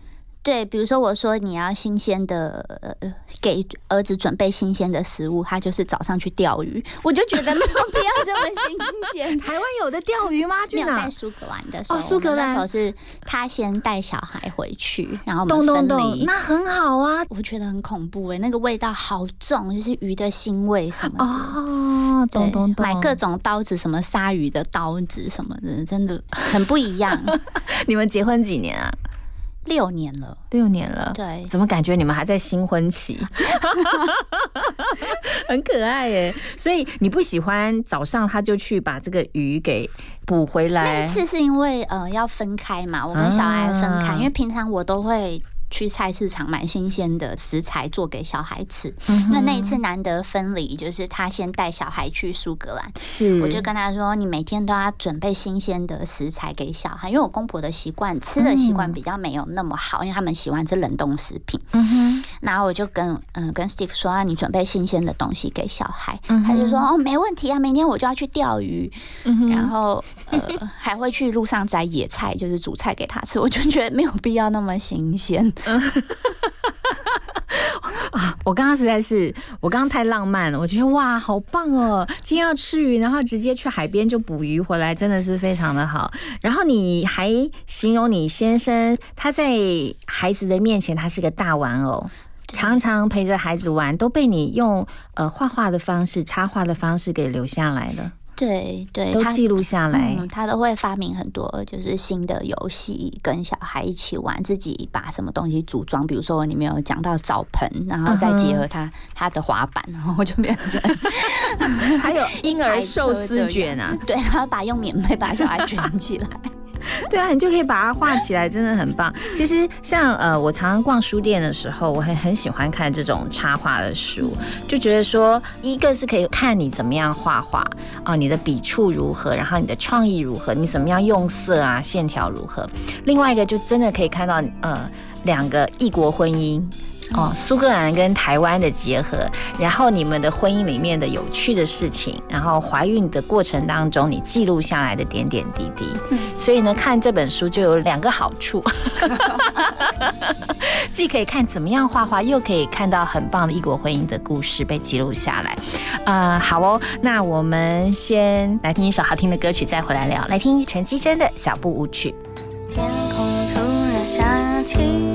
对，比如说我说你要新鲜的，呃，给儿子准备新鲜的食物，他就是早上去钓鱼，我就觉得没有必要这么新鲜。<laughs> 台湾有的钓鱼吗？<laughs> 没有去哪在？苏格兰的时候，哦苏格兰我们那时候是他先带小孩回去，然后我们分。那很好啊。我觉得很恐怖哎，那个味道好重，就是鱼的腥味什么的。哦，对懂懂懂。买各种刀子，什么鲨鱼的刀子什么的，真的很不一样。<laughs> 你们结婚几年啊？六年了，六年了。对，怎么感觉你们还在新婚期？<laughs> 很可爱耶。所以你不喜欢早上他就去把这个鱼给捕回来那来一？次是因为呃要分开嘛，我跟小爱分开，啊因为平常我都会。去菜市场买新鲜的食材做给小孩吃，嗯那那一次难得分离，就是他先带小孩去苏格兰，是。我就跟他说，你每天都要准备新鲜的食材给小孩，因为我公婆的习惯吃的习惯比较没有那么好，因为他们喜欢吃冷冻食品。嗯哼，然后我就跟嗯、跟 Steve 说，啊，你准备新鲜的东西给小孩，嗯他就说哦没问题啊，明天我就要去钓鱼，然后呃还会去路上摘野菜，就是煮菜给他吃，我就觉得没有必要那么新鲜。啊，我刚刚实在是，我刚刚太浪漫了，我觉得哇，好棒哦！今天要吃鱼，然后直接去海边就捕鱼回来，真的是非常的好。然后你还形容你先生他在孩子的面前，他是个大玩偶。常常陪着孩子玩，都被你用呃画画的方式、插画的方式给留下来了，对对，都记录下来。嗯，他都会发明很多就是新的游戏，跟小孩一起玩，自己把什么东西组装，比如说你没有讲到澡盆，然后再结合他他的滑板，然后就变成 <laughs> 还有 <laughs> 婴儿寿司卷啊，对，然后把用棉被把小孩卷起来。<laughs> 对啊，你就可以把它画起来，真的很棒。其实像呃，我常常逛书店的时候，我很很喜欢看这种插画的书，就觉得说，一个是可以看你怎么样画画啊、你的笔触如何，然后你的创意如何，你怎么样用色啊，线条如何。另外一个就真的可以看到呃，两个异国婚姻。哦，苏格兰跟台湾的结合，然后你们的婚姻里面的有趣的事情，然后怀孕的过程当中你记录下来的点点滴滴。嗯，所以呢，看这本书就有两个好处，<laughs> 既可以看怎么样画画，又可以看到很棒的异国婚姻的故事被记录下来。啊、好哦，那我们先来听一首好听的歌曲，再回来聊。来听陈绮贞的小步舞曲。天空突然下起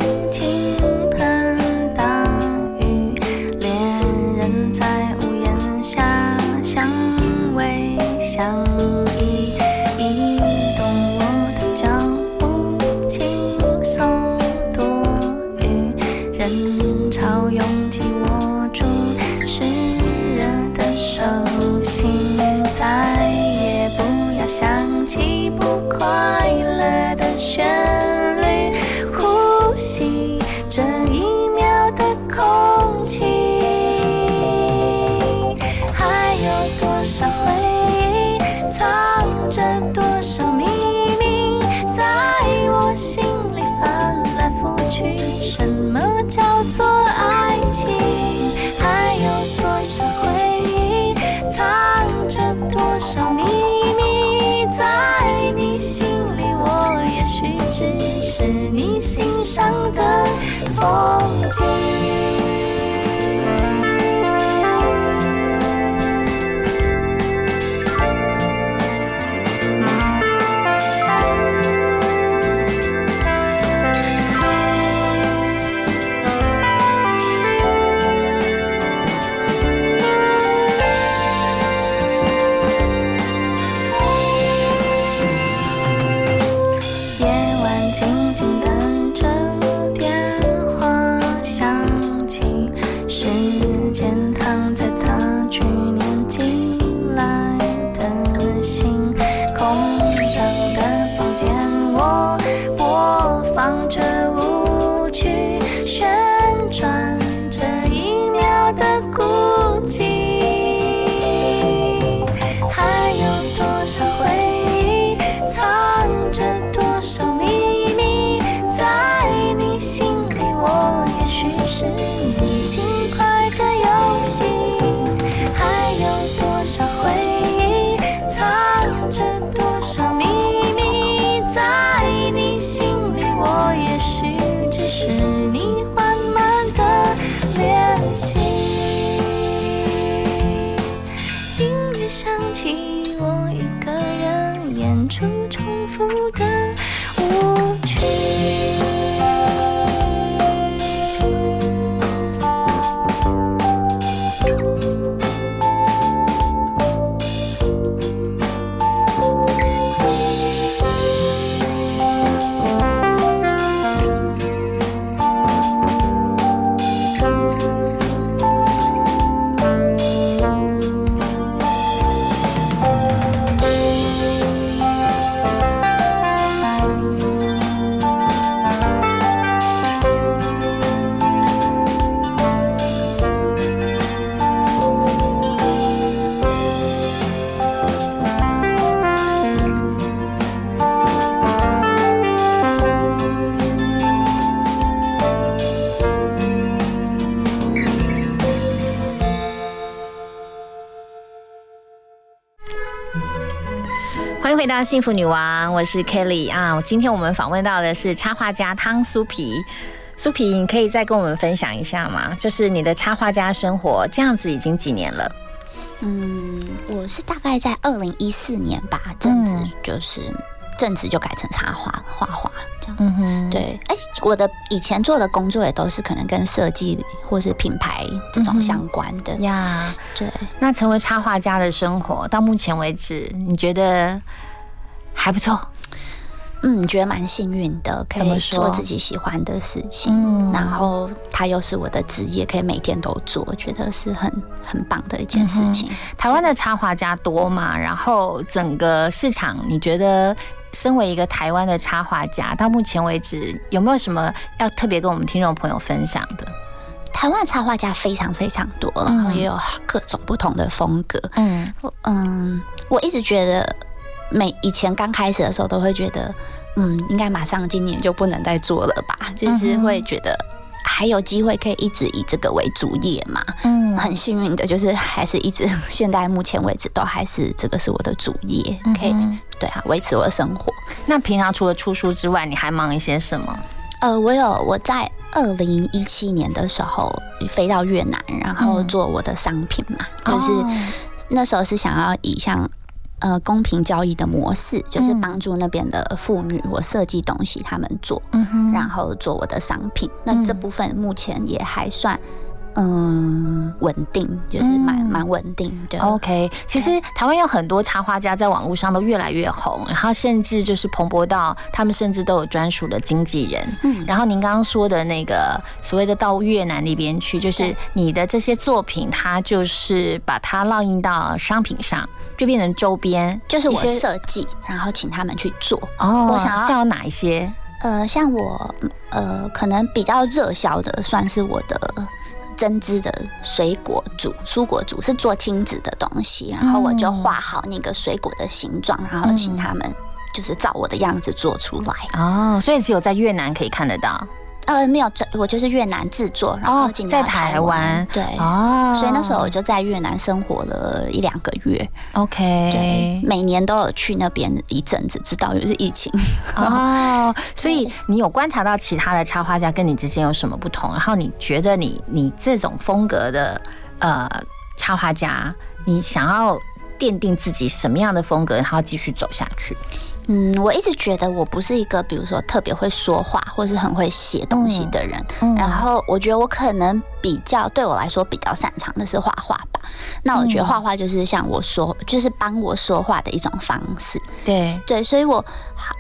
到幸福女王，我是 Kelly 啊。今天我们访问到的是插画家汤苏皮。苏皮，你可以再跟我们分享一下吗？就是你的插画家生活这样子已经几年了？嗯，我是大概在二零一四年吧，正职就是正职就改成插画画画这样。嗯哼，对，哎、我的以前做的工作也都是可能跟设计或是品牌这种相关的。呀。对，那成为插画家的生活到目前为止，你觉得还不错？嗯，觉得蛮幸运的，可以做自己喜欢的事情，嗯然后它又是我的职业，可以每天都做，我觉得是很很棒的一件事情。台湾的插画家多嘛？然后整个市场，你觉得身为一个台湾的插画家，到目前为止有没有什么要特别跟我们听众朋友分享的？台湾插画家非常非常多，然后也有各种不同的风格。嗯嗯，我一直觉得每以前刚开始的时候都会觉得，嗯，应该马上今年就不能再做了吧，就是会觉得。还有机会可以一直以这个为主业嘛。嗯，很幸运的就是还是一直现在目前为止都还是这个是我的主业，可以嗯对啊维持我的生活。那平常除了出书之外，你还忙一些什么？呃，我有我在二零一七年的时候飞到越南，然后做我的商品嘛，就是哦那时候是想要以像。呃，公平交易的模式就是嗯。帮助那边的妇女，我设计东西，他们做，嗯然后做我的商品。那这部分目前也还算嗯稳定，就是蛮蛮稳定的。OK，其实台湾有很多插画家在网络上都越来越红，然后甚至就是蓬勃到他们甚至都有专属的经纪人。嗯，然后您刚刚说的那个所谓的到越南那边去，就是你的这些作品，它就是把它烙印到商品上，就变成周边，就是我设计，然后请他们去做。哦，我想要像有哪一些？呃，像我呃，可能比较热销的，算是我的针织的水果组、蔬果组，是做亲子的东西，然后我就画好那个水果的形状，然后请他们就是照我的样子做出来。哦，所以只有在越南可以看得到。呃，没有，这我就是越南制作，然后进到在台湾对，哦所以那时候我就在越南生活了一两个月。OK，对，每年都有去那边一阵子，直到就是疫情。<laughs> 哦，所以你有观察到其他的插画家跟你之间有什么不同？然后你觉得你你这种风格的呃插画家，你想要奠定自己什么样的风格，然后继续走下去？嗯，我一直觉得我不是一个，比如说特别会说话，或是很会写东西的人。嗯然后我觉得我可能比较对我来说比较擅长的是画画吧。那我觉得嗯画画就是像我说，就是帮我说话的一种方式。对对，所以我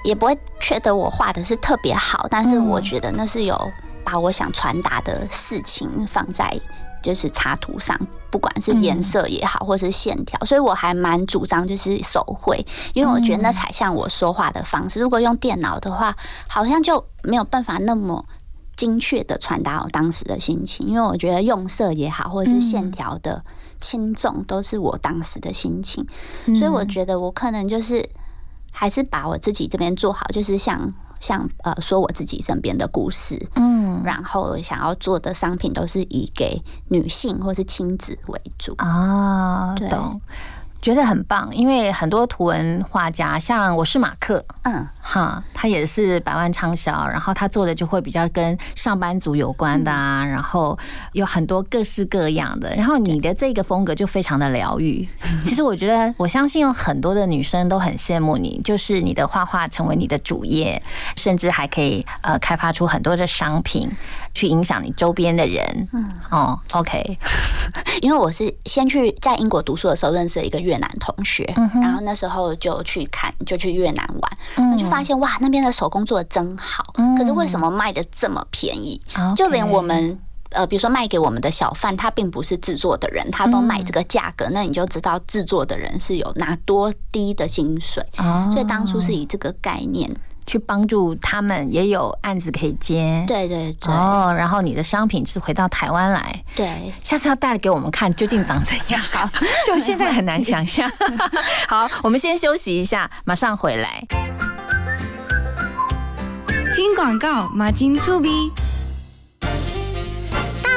也不会觉得我画的是特别好，但是我觉得那是有把我想传达的事情放在就是插图上，不管是颜色也好，或是线条，所以我还蛮主张就是手绘，因为我觉得那才像我说话的方式。如果用电脑的话，好像就没有办法那么。精确的传达我当时的心情，因为我觉得用色也好，或者是线条的轻重，都是我当时的心情，所以我觉得我可能就是还是把我自己这边做好，就是像像呃说我自己身边的故事，嗯，然后想要做的商品都是以给女性或是亲子为主。啊，对。懂。觉得很棒，因为很多图文画家，像我是马克，嗯，哈，他也是百万畅销，然后他做的就会比较跟上班族有关的啊，然后有很多各式各样的，然后你的这个风格就非常的疗愈。<laughs> 其实我觉得，我相信有很多的女生都很羡慕你，就是你的画画成为你的主业，甚至还可以呃开发出很多的商品，去影响你周边的人。嗯，哦，OK，<laughs> 因为我是先去在英国读书的时候认识了一个越南同学，嗯然后那时候就去看，就去越南玩，嗯那就发现哇，那边的手工做的真好，可是为什么卖的这么便宜就连我们。呃，比如说卖给我们的小贩，他并不是制作的人，他都卖这个价格，那你就知道制作的人是有拿多低的薪水。哦所以当初是以这个概念，去帮助他们，也有案子可以接。对对对，哦，然后你的商品是回到台湾来，对，下次要带给我们看究竟长怎样。就现在很难想象。<laughs> 好，我们先休息一下，马上回来。听广告，马金粗逼。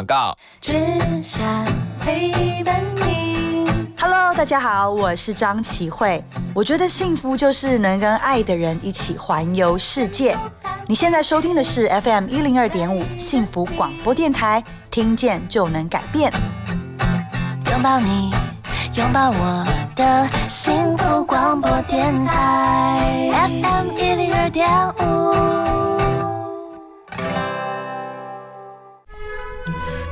广告。只想陪伴你。Hello，大家好，我是张启慧。我觉得幸福就是能跟爱的人一起环游世界。你现在收听的是 FM 一零二点五幸福广播电台，听见就能改变。拥抱你，拥抱我的幸福广播电台 FM 一零二点五。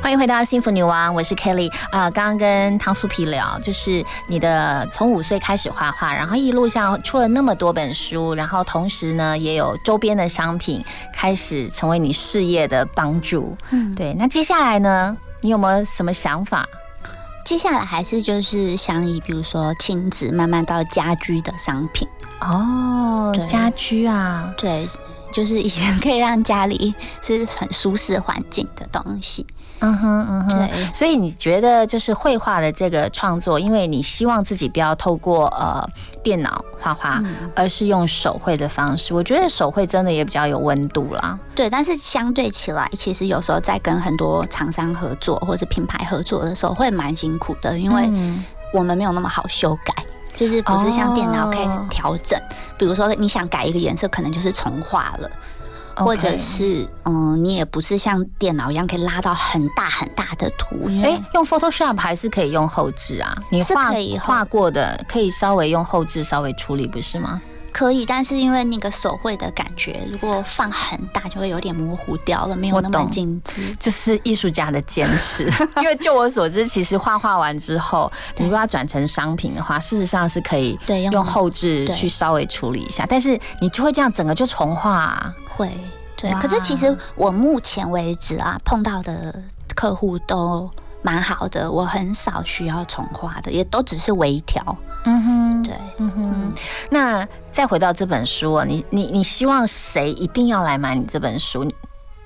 欢迎回到幸福女王，我是 Kelly 啊、刚刚跟汤素皮聊，就是你的从五岁开始画画，然后一路上出了那么多本书，然后同时呢也有周边的商品开始成为你事业的帮助。嗯对，那接下来呢，你有没有什么想法？接下来还是就是想以比如说亲子慢慢到家居的商品哦，家居啊，对，就是一些可以让家里是很舒适环境的东西。嗯哼嗯哼，对，所以你觉得就是绘画的这个创作，因为你希望自己不要透过呃电脑画画，嗯而是用手绘的方式。我觉得手绘真的也比较有温度啦。对，但是相对起来，其实有时候在跟很多厂商合作或者品牌合作的时候，会蛮辛苦的，因为嗯我们没有那么好修改。就是不是像电脑可以哦调整，比如说你想改一个颜色，可能就是重画了。或者是嗯，你也不是像电脑一样可以拉到很大很大的图，因为哎，用 Photoshop 还是可以用后置啊？你画可以画过的，可以稍微用后置稍微处理，不是吗？可以，但是因为那个手绘的感觉，如果放很大，就会有点模糊掉了，没有那么精致。就是艺术家的坚持，<laughs> 因为就我所知，其实画画完之后，你如果要转成商品的话，事实上是可以对用用后置去稍微处理一下，但是你就会这样整个就重画、啊。会，对。可是其实我目前为止啊，碰到的客户都蛮好的，我很少需要重画的，也都只是微调。嗯哼，对，嗯哼。那再回到这本书啊，你你你希望谁一定要来买你这本书？你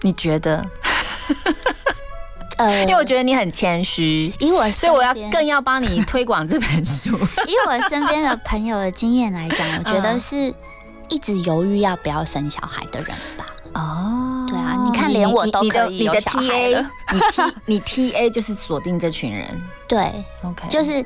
你觉得？<laughs> 呃，因为我觉得你很谦虚，以我所以我要更要帮你推广这本书。<laughs> 以我身边的朋友的经验来讲，我觉得嗯是一直犹豫要不要生小孩的人吧。哦，对啊，你看连我都你可的你的以有小孩 TA，了。你 T 你 TA 就是锁定这群人。<laughs> 对，OK，就是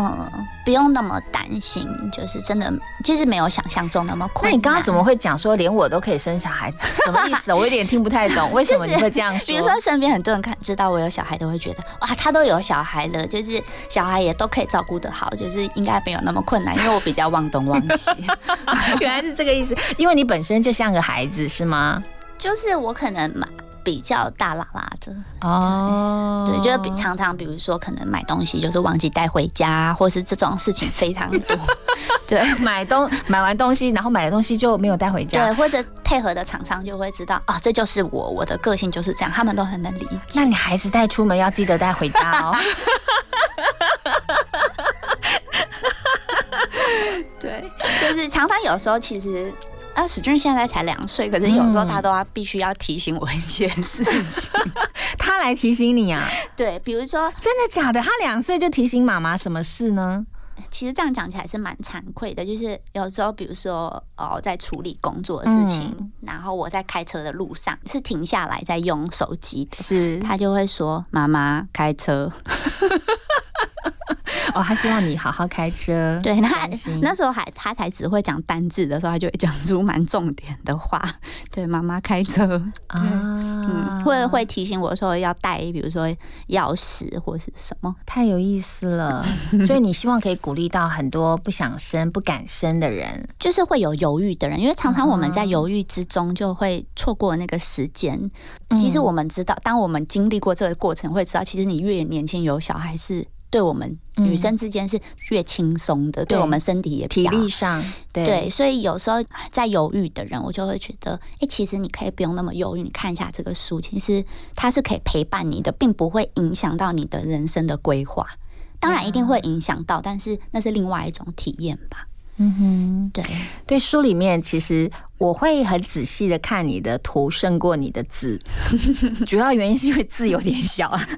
嗯，不用那么担心，就是真的，其实没有想象中那么困难。那你刚刚怎么会讲说连我都可以生小孩？什么意思啊？我有点听不太懂，<laughs> 为什么你会这样说？比如说，身边很多人看知道我有小孩，都会觉得哇，他都有小孩了，就是小孩也都可以照顾得好，就是应该没有那么困难，因为我比较忘东忘西。<laughs> 原来是这个意思，因为你本身就像个孩子，是吗？就是我可能嘛比较大啦啦的，哦，对，就是比常常比如说可能买东西就是忘记带回家，或是这种事情非常多。<laughs> 对，买东买完东西，然后买的东西就没有带回家。对，或者配合的厂商就会知道，哦，这就是我，我的个性就是这样，他们都很能理解。那你孩子带出门要记得带回家哦。<laughs> 对，就是常常有时候其实。啊，史俊现在才两岁，可是有时候嗯他都要必须要提醒我一些事情。<laughs> 他来提醒你啊？<laughs> 对，比如说真的假的？他两岁就提醒妈妈什么事呢？其实这样讲起来是蛮惭愧的，就是有时候比如说哦，在处理工作的事情，嗯然后我在开车的路上是停下来在用手机，是他就会说：“妈妈开车。<laughs> <laughs> 哦，他希望你好好开车。<laughs> 对，那那时候还他才只会讲单字的时候，他就会讲出蛮重点的话。对，妈妈开车啊，嗯，或者会提醒我说要带，比如说钥匙或是什么。太有意思了。<laughs> 所以你希望可以鼓励到很多不想生、不敢生的人。就是会有犹豫的人，因为常常我们在犹豫之中就会错过那个时间。其实我们知道，当我们经历过这个过程，会知道，其实你越年轻有小孩是对我们女生之间是越轻松的，对我们身体也比体较力上，对对，所以有时候在犹豫的人，我就会觉得，哎、其实你可以不用那么犹豫，你看一下这个书，其实它是可以陪伴你的，并不会影响到你的人生的规划。当然一定会影响到，但是那是另外一种体验吧。嗯哼，对对，书里面其实我会很仔细的看你的图胜过你的字，<laughs> 主要原因是因为字有点小啊，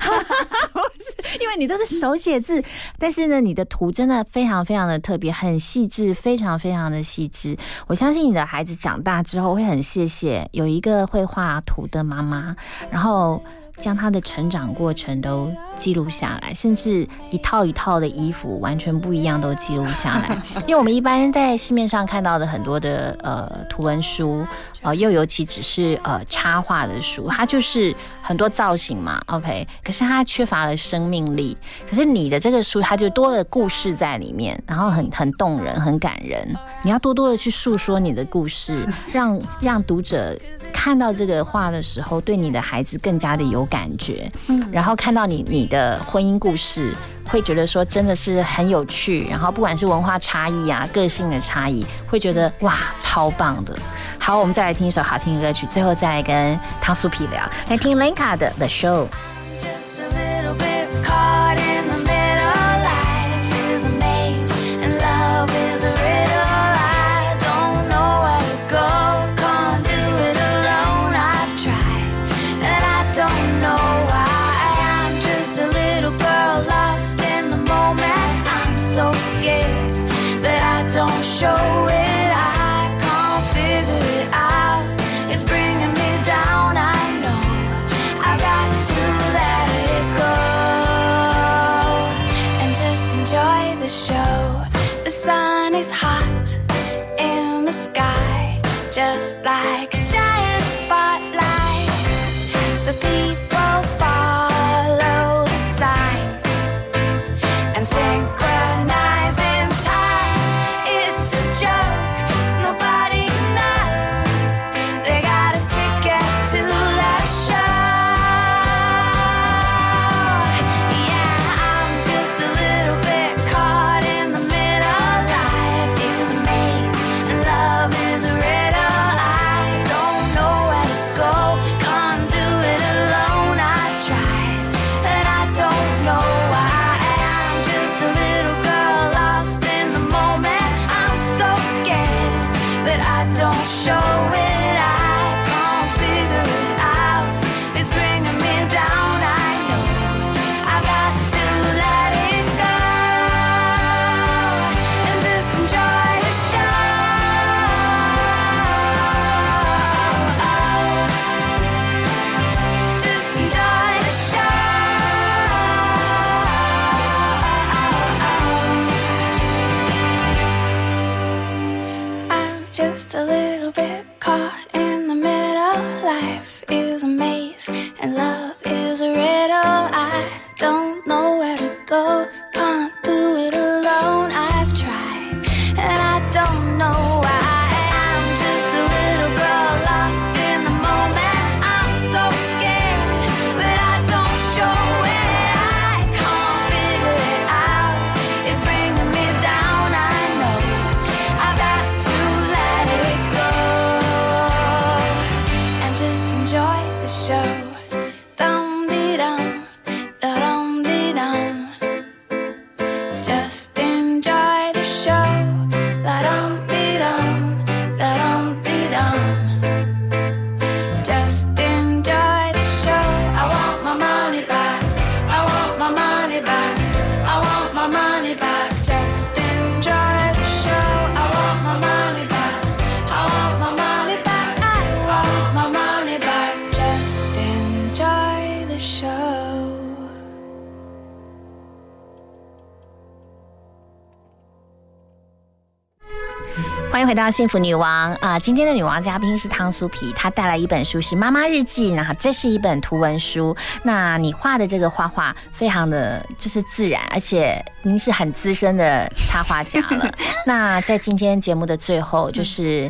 <laughs> 因为你都是手写字，但是呢，你的图真的非常非常的特别，很细致，非常非常的细致。我相信你的孩子长大之后会很谢谢有一个会画图的妈妈，然后。将他的成长过程都记录下来，甚至一套一套的衣服完全不一样都记录下来。<laughs> 因为我们一般在市面上看到的很多的呃图文书，呃，又尤其只是呃插画的书，它就是很多造型嘛，OK，可是它缺乏了生命力。可是你的这个书，它就多了故事在里面，然后很很动人，很感人。你要多多的去诉说你的故事，让让读者看到这个画的时候，对你的孩子更加的有感觉。嗯，然后看到你你的婚姻故事。会觉得说真的是很有趣，然后不管是文化差异啊、个性的差异，会觉得哇超棒的。好，我们再来听一首好听的歌曲，最后再来跟汤苏皮聊，来听 Lenka 的 The Show。回到幸福女王啊、今天的女王嘉宾是汤苏皮，她带来一本书是《妈妈日记》，然后这是一本图文书。那你画的这个画画非常的就是自然，而且您是很资深的插画家了。<laughs> 那在今天节目的最后，就是。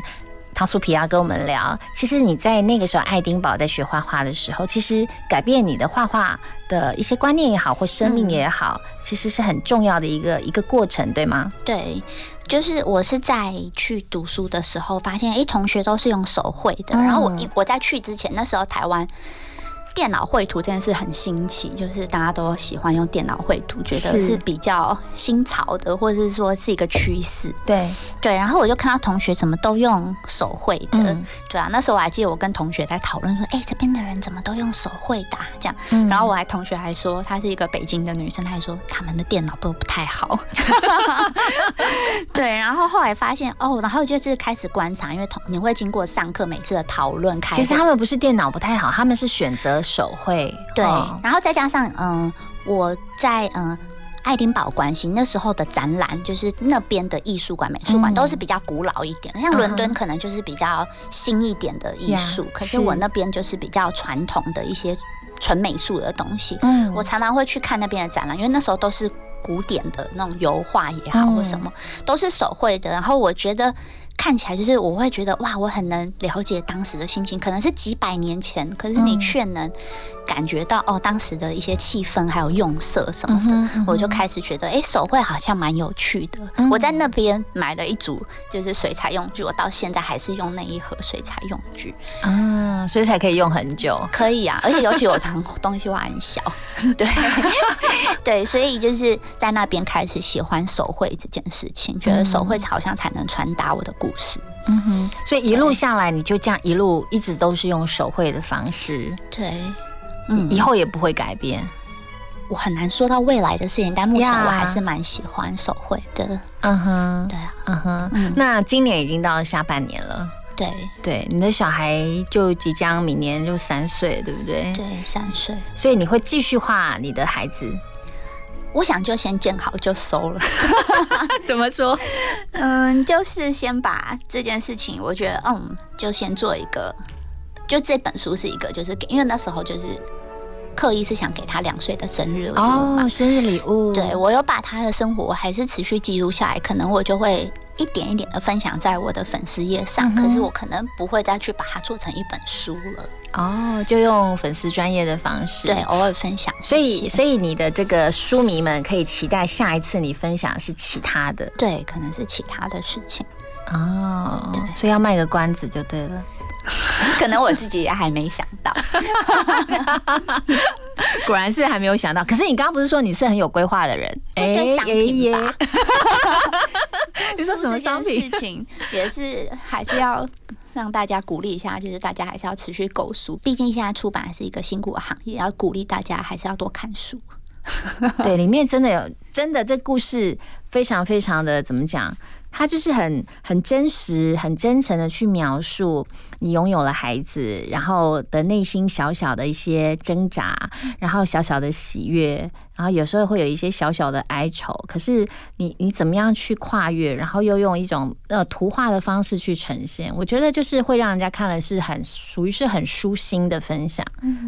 汤苏皮要跟我们聊，其实你在那个时候爱丁堡在学画画的时候，其实改变你的画画的一些观念也好，或生命也好，其实是很重要的一个一个过程，对吗？对，就是我是在去读书的时候发现，哎，同学都是用手绘的。嗯然后我一我在去之前，那时候台湾电脑绘图这件事很新奇，就是大家都喜欢用电脑绘图，觉得是是比较新潮的，或者是说是一个趋势。对对，然后我就看到同学怎么都用手绘的，嗯对啊，那时候我还记得我跟同学在讨论说，哎、这边的人怎么都用手绘的、啊、这样。嗯然后我还同学还说，她是一个北京的女生，她还说他们的电脑都不太好。<laughs> <laughs> 对，然后后来发现哦，然后就是开始观察，因为同你会经过上课每次的讨论其实他们不是电脑不太好，他们是选择手绘。对，哦然后再加上嗯、我在嗯。爱丁堡关系那时候的展览，就是那边的艺术馆、美术馆嗯都是比较古老一点的，像伦敦可能就是比较新一点的艺术呀可是是我那边就是比较传统的一些纯美术的东西。嗯我常常会去看那边的展览，因为那时候都是古典的那种油画也好嗯或什么，都是手绘的。然后我觉得看起来就是我会觉得哇，我很能了解当时的心情，可能是几百年前，可是你嗯却能感觉到哦当时的一些气氛还有用色什么的，我就开始觉得哎手绘好像蛮有趣的。嗯我在那边买了一组就是水彩用具，我到现在还是用那一盒水彩用具。啊，所以才可以用很久。可以啊，<laughs> 而且尤其我常东西画很小，<laughs> 对 <laughs> 对，所以就是在那边开始喜欢手绘这件事情，觉得手绘好像才能传达我的故事。嗯哼，所以一路下来，你就这样一路一直都是用手绘的方式，对，嗯，以后也不会改变。我很难说到未来的事情，但目前我还是蛮喜欢手绘的。嗯哼，对啊，嗯哼。那今年已经到下半年了，对对，你的小孩就即将明年就三岁，对不对？对，三岁。所以你会继续画你的孩子？我想就先见好就收了。<laughs> 怎么说？嗯，就是先把这件事情，我觉得，嗯，就先做一个，就这本书是一个，就是给，因为那时候就是刻意是想给他两岁的生日礼物嘛，哦，生日礼物。对我有把他的生活，还是持续记录下来，可能我就会一点一点的分享在我的粉丝页上，嗯可是我可能不会再去把它做成一本书了。哦，就用粉丝专业的方式，对，偶尔分享。所以，所以你的这个书迷们可以期待下一次你分享是其他的，对，可能是其他的事情。哦，对，所以要卖个关子就对了。<laughs> 可能我自己也还没想到，<laughs> 果然是还没有想到。可是你刚刚不是说你是很有规划的人？会对商品吧？<laughs> 你说什么商品事情也是还是要让大家鼓励一下，就是大家还是要持续购书，毕竟现在出版是一个辛苦的行业，要鼓励大家还是要多看书。对，里面真的有真的这故事非常非常的怎么讲？它就是很很真实、很真诚的去描述你拥有了孩子，然后的内心小小的一些挣扎，然后小小的喜悦，然后有时候会有一些小小的哀愁。可是你你怎么样去跨越，然后又用一种呃图画的方式去呈现？我觉得就是会让人家看了是很属于是很舒心的分享，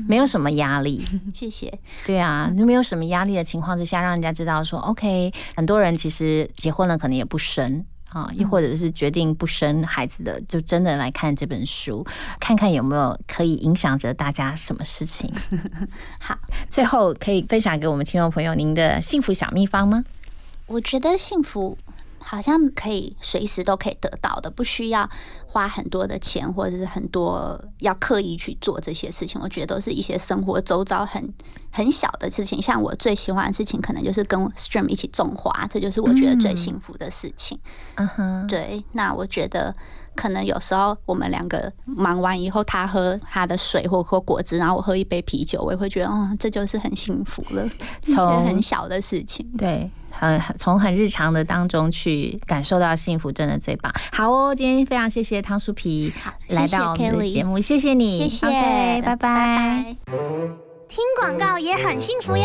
没有什么压力。<laughs> 谢谢。对啊，你没有什么压力的情况之下，让人家知道说，OK，很多人其实结婚了，可能也不生。啊，又或者是决定不生孩子的，就真的来看这本书，看看有没有可以影响着大家什么事情。<laughs> 好，<laughs> 最后可以分享给我们听众朋友您的幸福小秘方吗？我觉得幸福好像可以随时都可以得到的，不需要花很多的钱，或者是很多要刻意去做这些事情。我觉得都是一些生活周遭很很小的事情。像我最喜欢的事情，可能就是跟 Stream 一起种花，这就是我觉得最幸福的事情。嗯哼，对，那我觉得可能有时候我们两个忙完以后，他喝他的水或喝果汁，然后我喝一杯啤酒，我也会觉得，哦，这就是很幸福了，<laughs> 从很小的事情。对，很很从很日常的当中去感受到幸福，真的最棒。好哦，今天非常谢谢汤淑皮来到我们的节目，谢谢你，谢谢 OK，拜拜。听广告也很幸福哟。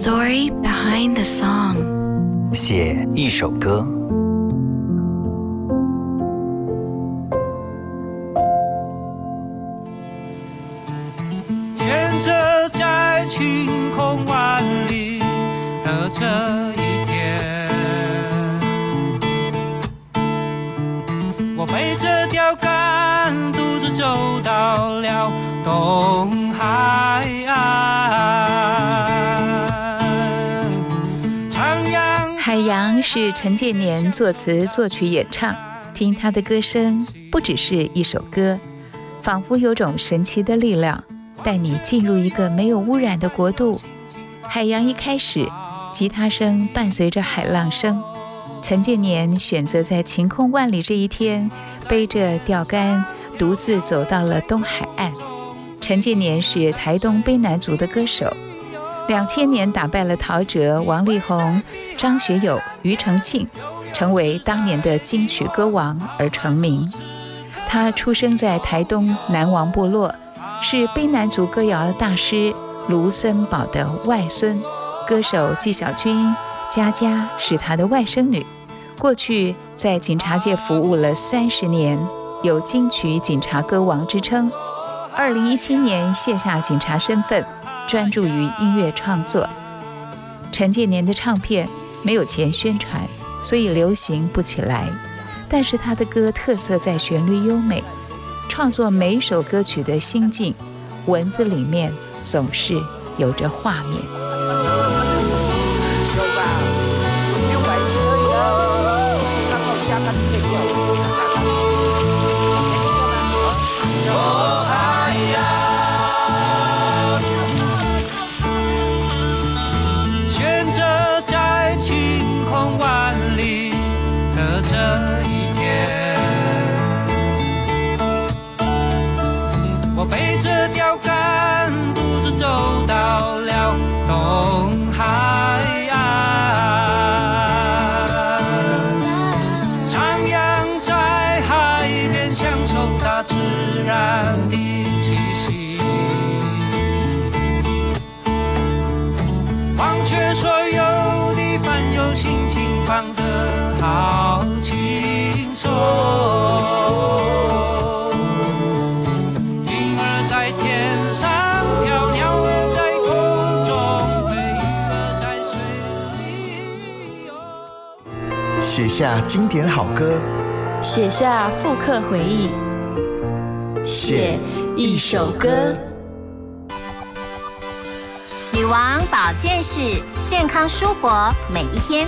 story behind the song，写一首歌。天色在晴空万里的这一天，我背着钓竿，独自走到了冬。是陈建年作词作曲演唱，听他的歌声不只是一首歌，仿佛有种神奇的力量，带你进入一个没有污染的国度。海洋一开始，吉他声伴随着海浪声。陈建年选择在晴空万里这一天，背着钓竿，独自走到了东海岸。陈建年是台东卑南族的歌手，两千年打败了陶喆、王力宏、张学友、庾澄庆，成为当年的金曲歌王而成名。他出生在台东南王部落，是卑南族歌谣大师卢森堡的外孙。歌手纪晓君、佳佳是他的外甥女，过去在警察界服务了三十年，有金曲警察歌王之称。二零一七年卸下警察身份，专注于音乐创作。陈建年的唱片没有钱宣传，所以流行不起来。但是他的歌特色在旋律优美，创作每首歌曲的心境，文字里面总是有着画面。下经典好歌，写下复刻回忆，写一首歌。女王保健室，健康舒活每一天。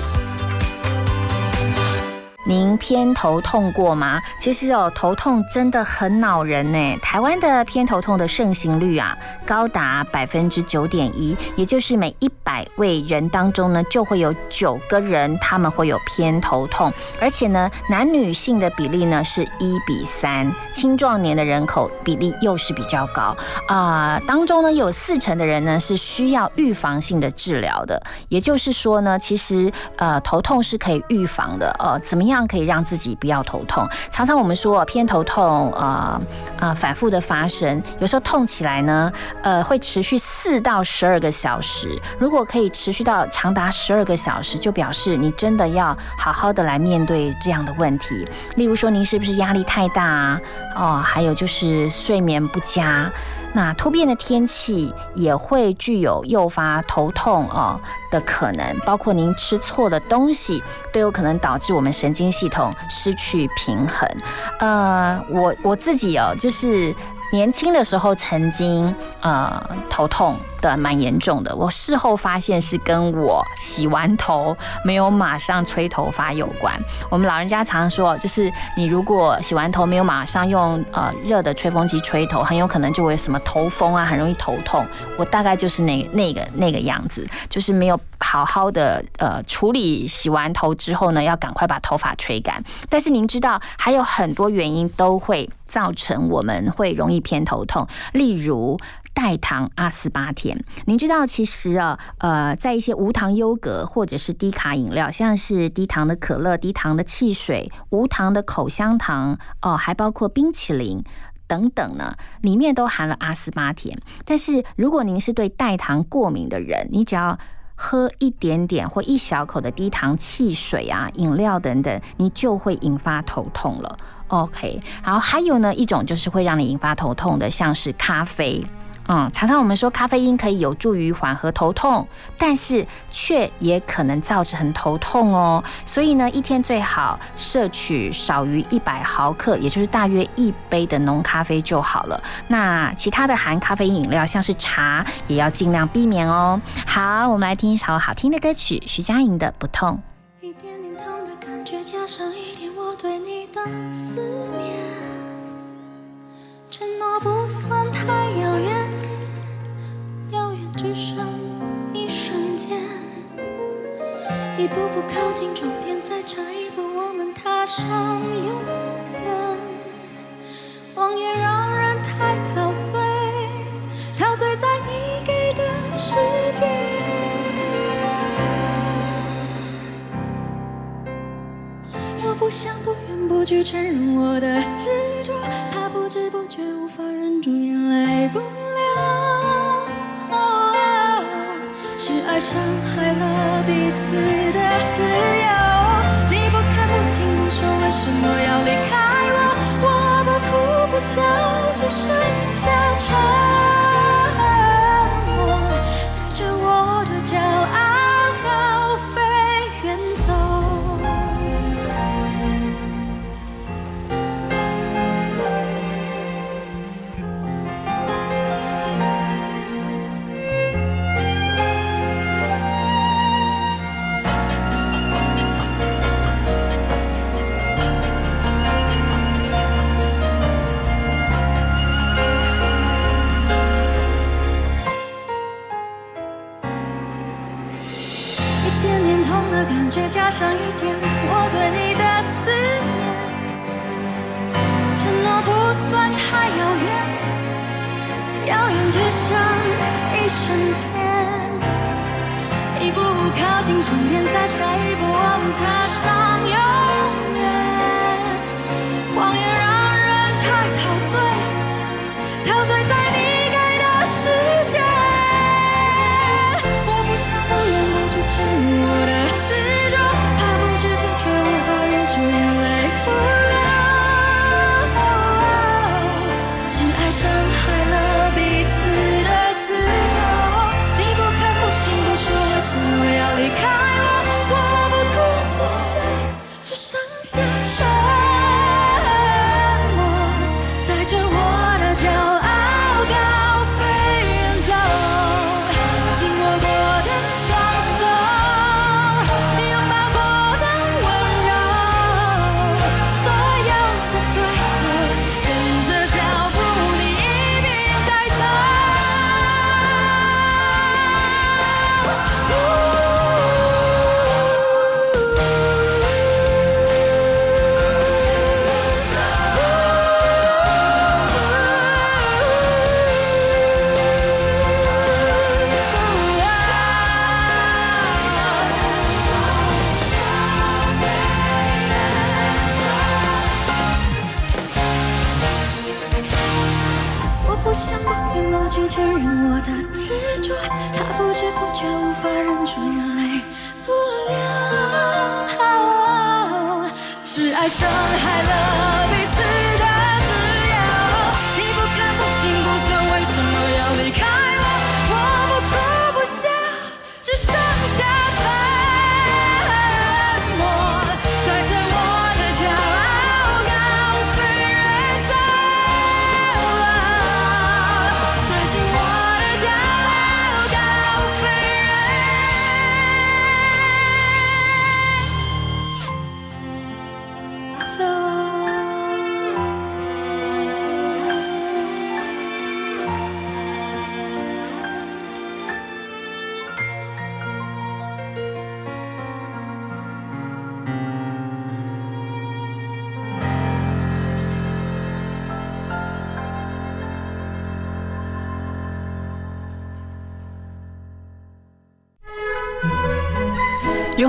您偏头痛过吗？其实哦，头痛真的很恼人呢。台湾的偏头痛的盛行率啊，高达百分之九点一，也就是每一百位人当中呢，就会有九个人他们会有偏头痛，而且呢，男女性的比例呢是一比三，青壮年的人口比例又是比较高啊、当中呢有四成的人呢是需要预防性的治疗的，也就是说呢，其实呃头痛是可以预防的，呃，怎么样可以让自己不要头痛？常常我们说偏头痛，呃呃反复的发生，有时候痛起来呢，呃会持续四到十二个小时。如果可以持续到长达十二个小时，就表示你真的要好好的来面对这样的问题。例如说，您是不是压力太大啊？哦，还有就是睡眠不佳。那突变的天气也会具有诱发头痛哦的可能，包括您吃错的东西都有可能导致我们神经系统失去平衡。呃，我我自己哦，就是年轻的时候曾经呃头痛的蛮严重的，我事后发现是跟我洗完头没有马上吹头发有关。我们老人家常说，就是你如果洗完头没有马上用呃热的吹风机吹头，很有可能就会什么头风啊，很容易头痛。我大概就是那那个那个样子，就是没有好好的呃处理洗完头之后呢，要赶快把头发吹干。但是您知道，还有很多原因都会造成我们会容易偏头痛，例如。代糖阿斯巴甜，您知道其实啊，呃，在一些无糖优格或者是低卡饮料，像是低糖的可乐、低糖的汽水、无糖的口香糖，哦、还包括冰淇淋。等等呢，里面都含了阿斯巴甜。但是如果您是对代糖过敏的人，你只要喝一点点或一小口的低糖汽水啊、饮料等等，你就会引发头痛了。OK，好，还有呢一种就是会让你引发头痛的，像是咖啡。嗯，常常我们说咖啡因可以有助于缓和头痛，但是却也可能造成头痛哦。所以呢，一天最好摄取少于一百毫克，也就是大约一杯的浓咖啡就好了。那其他的含咖啡因饮料，像是茶，也要尽量避免哦。好，我们来听一首好听的歌曲，徐佳莹的《不痛》。一点点痛的感觉，加上一点我对你的思念，承诺不算太遥远，遥远只剩一瞬间，一步步靠近终点，再差一步我们踏上永远。谎言让人太陶醉，陶醉在你给的世界。我不想不愿不惧承认我的执着，怕不知不觉无法忍住眼泪不流。是爱伤害了彼此的自由。你不看不听不说，为什么要离开我？我不哭不笑，只剩下沉觉，加上一点我对你的思念，承诺不算太遥远，遥远只剩一瞬间。一步步靠近终点，再下一步我们踏上永远。谎言让人太陶醉，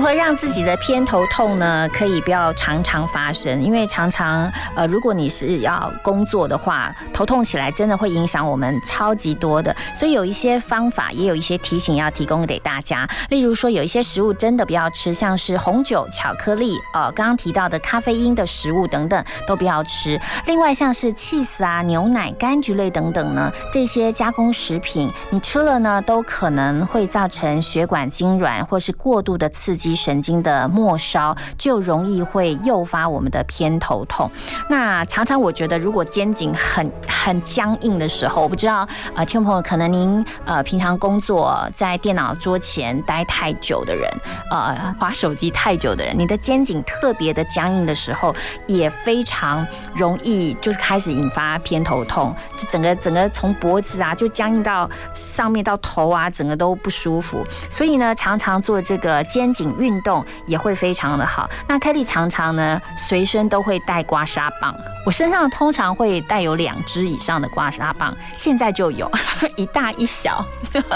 何让自己的偏头痛呢？可以不要常常发生，因为常常呃，如果你是要工作的话，头痛起来真的会影响我们超级多的。所以有一些方法，也有一些提醒要提供给大家。例如说，有一些食物真的不要吃，像是红酒、巧克力，呃，刚刚提到的咖啡因的食物等等都不要吃。另外，像是 cheese 啊、牛奶、柑橘类等等呢，这些加工食品，你吃了呢，都可能会造成血管痉挛，或是过度的刺激神经的末梢，就容易会诱发我们的偏头痛。那常常我觉得，如果肩颈很很僵硬的时候，我不知道呃，听众朋友可能您呃平常工作在电脑桌前待太久的人，呃，划手机太久的人，你的肩颈特别的僵硬的时候，也非常容易就是开始引发偏头痛，就整个整个从脖子啊就僵硬到上面到头啊，整个都不舒服。所以呢，常常做这个肩颈运动也会非常的好。那 Kelly 常常呢随身都会带刮痧棒，我身上通常会带有两支以上的刮痧棒，现在就有 <laughs> 一大一小，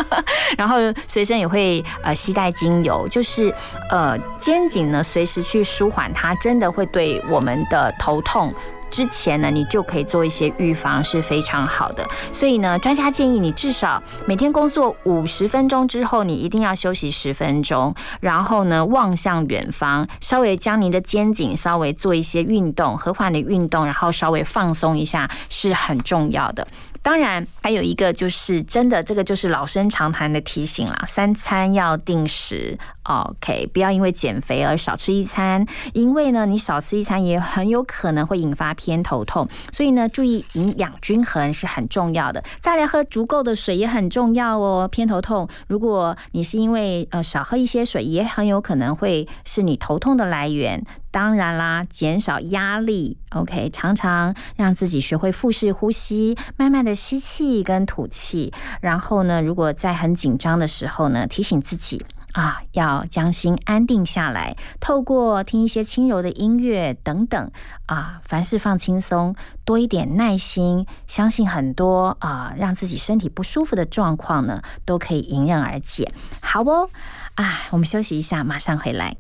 <laughs> 然后随身也会呃携带精油，就是呃肩颈呢随时去舒缓它，真的会对我们的头痛。之前呢，你就可以做一些预防，是非常好的。所以呢，专家建议你至少每天工作五十分钟之后，你一定要休息十分钟，然后呢，望向远方，稍微将您的肩颈稍微做一些运动，和缓的运动，然后稍微放松一下，是很重要的。当然，还有一个就是真的，这个就是老生常谈的提醒啦，三餐要定时。OK，不要因为减肥而少吃一餐，因为呢，你少吃一餐也很有可能会引发偏头痛。所以呢，注意营养均衡是很重要的。再来喝足够的水也很重要哦。偏头痛，如果你是因为呃少喝一些水，也很有可能会是你头痛的来源。当然啦，减少压力，OK，常常让自己学会腹式呼吸，慢慢的吸气跟吐气。然后呢，如果在很紧张的时候呢，提醒自己啊，要将心安定下来，透过听一些轻柔的音乐等等啊，凡事放轻松，多一点耐心，相信很多啊，让自己身体不舒服的状况呢，都可以迎刃而解。好哦，啊，我们休息一下，马上回来。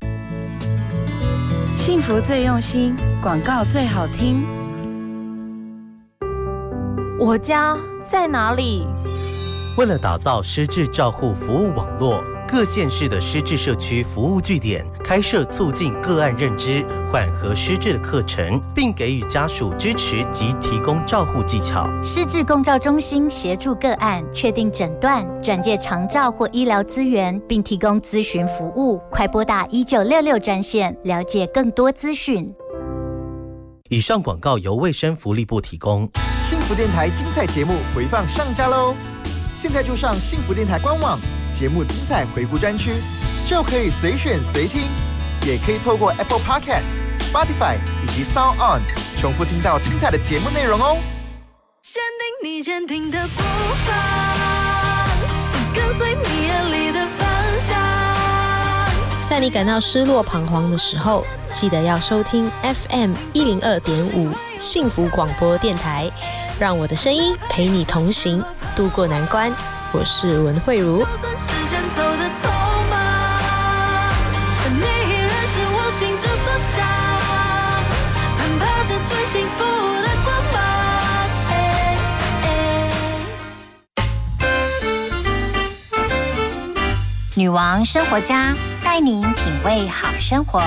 幸福最用心，广告最好听。我家在哪里？为了打造失智照护服务网络，各县市的失智社区服务据点开设促进个案认知、缓和失智的课程，并给予家属支持及提供照护技巧。失智共照中心协助个案确定诊断、转介长照或医疗资源，并提供咨询服务。快拨打一九六六专线，了解更多资讯。以上广告由卫生福利部提供。幸福电台精彩节目回放上架喽！现在就上幸福电台官网节目精彩回顾专区，就可以随选随听，也可以透过 Apple Podcast、Spotify 以及 Sound On 重复听到精彩的节目内容哦。坚定你坚定的步伐，跟随你眼里的方向。在你感到失落彷徨的时候，记得要收听 FM 一零二点五幸福广播电台，让我的声音陪你同行，度过难关。我是文慧茹。时间走得匆忙，你依然是我心之所向，奔跑着最幸福的光芒。哎哎女王生活家带您品味好生活。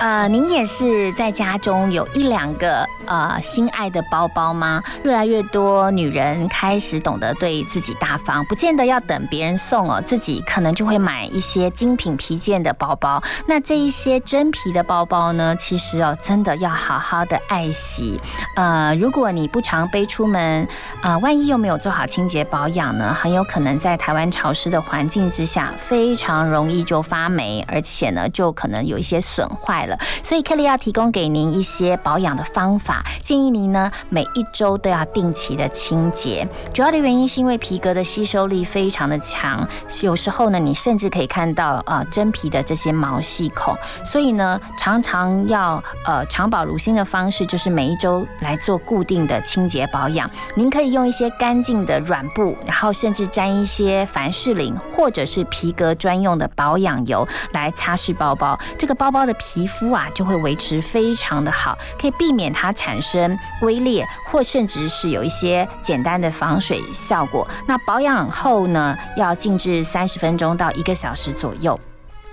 呃，您也是在家中有一两个呃心爱的包包吗？越来越多女人开始懂得对自己大方，不见得要等别人送哦，自己可能就会买一些精品皮件的包包。那这一些真皮的包包呢，其实哦，真的要好好的爱惜。呃，如果你不常背出门，啊、万一又没有做好清洁保养呢，很有可能在台湾潮湿的环境之下，非常容易就发霉，而且呢，就可能有一些损坏了。所以 Kelly 要提供给您一些保养的方法。建议您呢每一周都要定期的清洁。主要的原因是因为皮革的吸收力非常的强，有时候呢你甚至可以看到呃真皮的这些毛细孔，所以呢常常要呃长保如新的方式就是每一周来做固定的清洁保养。您可以用一些干净的软布，然后甚至沾一些凡士林或者是皮革专用的保养油来擦拭包包，这个包包的皮肤啊就会维持非常的好，可以避免它产产生龟裂，或甚至是有一些简单的防水效果。那保养后呢，要静置三十分钟到一个小时左右。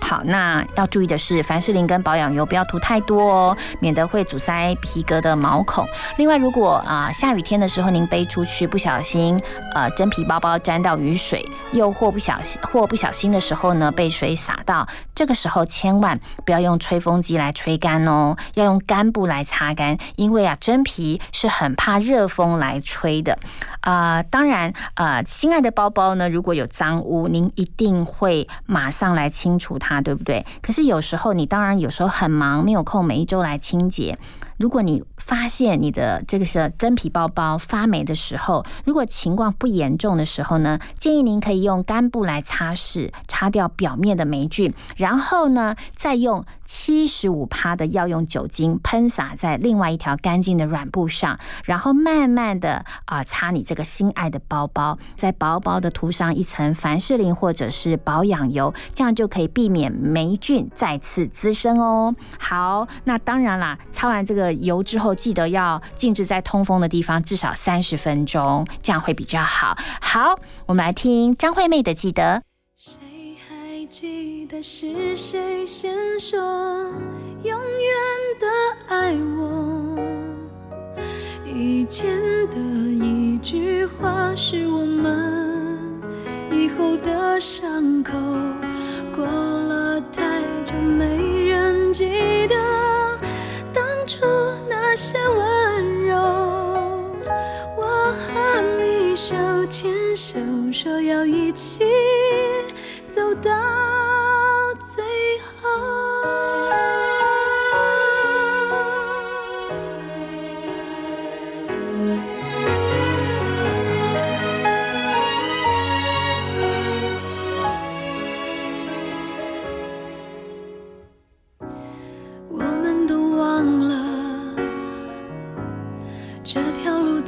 好，那要注意的是，凡士林跟保养油不要涂太多哦，免得会阻塞皮革的毛孔。另外，如果啊、下雨天的时候您背出去不小心呃真皮包包沾到雨水，又或不小心或不小心的时候呢被水洒到，这个时候千万不要用吹风机来吹干哦，要用干布来擦干，因为啊真皮是很怕热风来吹的。啊、当然，呃，心爱的包包呢，如果有脏污，您一定会马上来清除，对不对？可是有时候你当然有时候很忙，没有空每一周来清洁。如果你发现你的这个是真皮包包发霉的时候，如果情况不严重的时候呢，建议您可以用干布来擦拭，擦掉表面的霉菌，然后呢，再用七十五帕的药用酒精喷洒在另外一条干净的软布上，然后慢慢的啊、擦你这个心爱的包包，再薄薄的涂上一层凡士林或者是保养油，这样就可以避免霉菌再次滋生哦。好，那当然啦，擦完这个油之后，记得要静置在通风的地方至少三十分钟，这样会比较好。好，我们来听张惠妹的《记得》。谁还记得是谁先说永远的爱我？以前的一句话是我们以后的伤口。过了太久，没人记得初那些温柔。我和你手牵手，说要一起走到最后。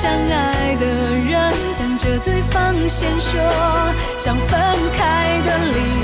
相爱的人等着对方先说想分开的理由。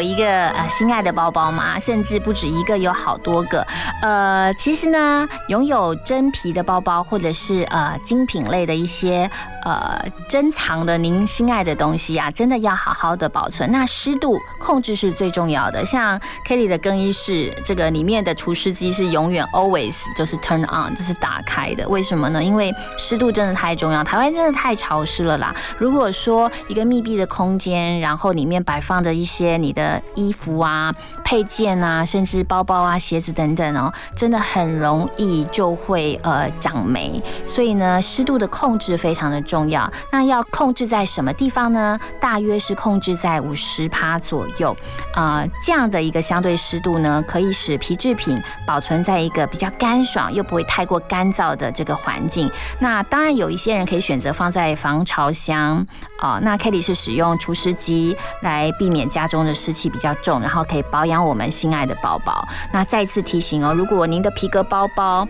有一个呃心爱的包包吗？甚至不止一个，有好多个。呃，其实呢，拥有真皮的包包，或者是呃精品类的一些呃珍藏的您心爱的东西啊，真的要好好的保存。那湿度控制是最重要的。像 Kelly 的更衣室，这个里面的除湿机是永远 always 就是 turn on，就是打开的。为什么呢？因为湿度真的太重要。台湾真的太潮湿了啦。如果说一个密闭的空间，然后里面摆放着一些你的衣服啊、配件啊，甚至包包啊、鞋子等等哦，真的很容易就会呃长霉。所以呢，湿度的控制非常的重要。那要控制在什么地方呢？大约是控制在五十趴左右。啊，这样的一个相对湿度呢，可以使皮制品保存在一个比较干爽又不会太过干燥的这个环境。那当然有一些人可以选择放在防潮箱啊、那 Kelly 是使用除湿机来避免家中的湿气比较重，然后可以保养我们心爱的包包。那再次提醒哦，如果您的皮革包包。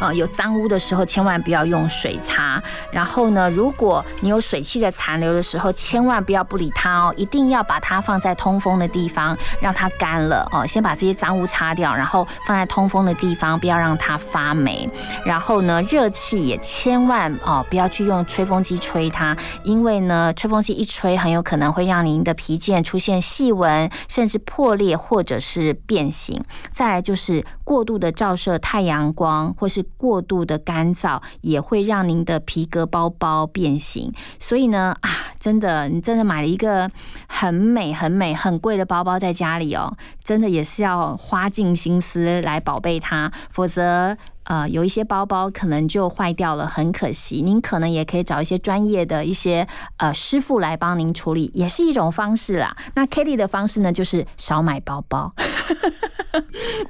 呃，有脏污的时候，千万不要用水擦。然后呢，如果你有水汽在残留的时候，千万不要不理它哦，一定要把它放在通风的地方，让它干了哦。先把这些脏污擦掉，然后放在通风的地方，不要让它发霉。然后呢，热气也千万哦不要去用吹风机吹它，因为呢，吹风机一吹，很有可能会让您的皮件出现细纹，甚至破裂或者是变形。再来就是过度的照射太阳光，或是过度的干燥，也会让您的皮革包包变形。所以呢，啊，真的，你真的买了一个很美、很美、很贵的包包在家里哦，真的也是要花尽心思来宝贝它，否则。呃，有一些包包可能就坏掉了，很可惜。您可能也可以找一些专业的一些呃师傅来帮您处理，也是一种方式啦。那 Kelly 的方式呢，就是少买包包。<laughs>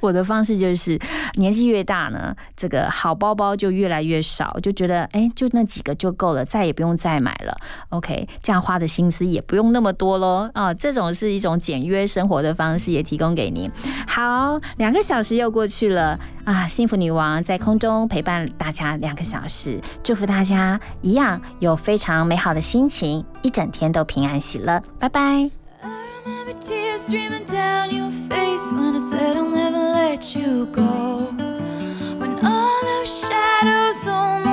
我的方式就是年纪越大呢，这个好包包就越来越少，就觉得哎，就那几个就够了，再也不用再买了。OK，这样花的心思也不用那么多喽。啊，这种是一种简约生活的方式，也提供给您。好，两个小时又过去了啊，幸福女王在空中陪伴大家两个小时，祝福大家一样有非常美好的心情，一整天都平安喜乐。拜拜。Remember tears on my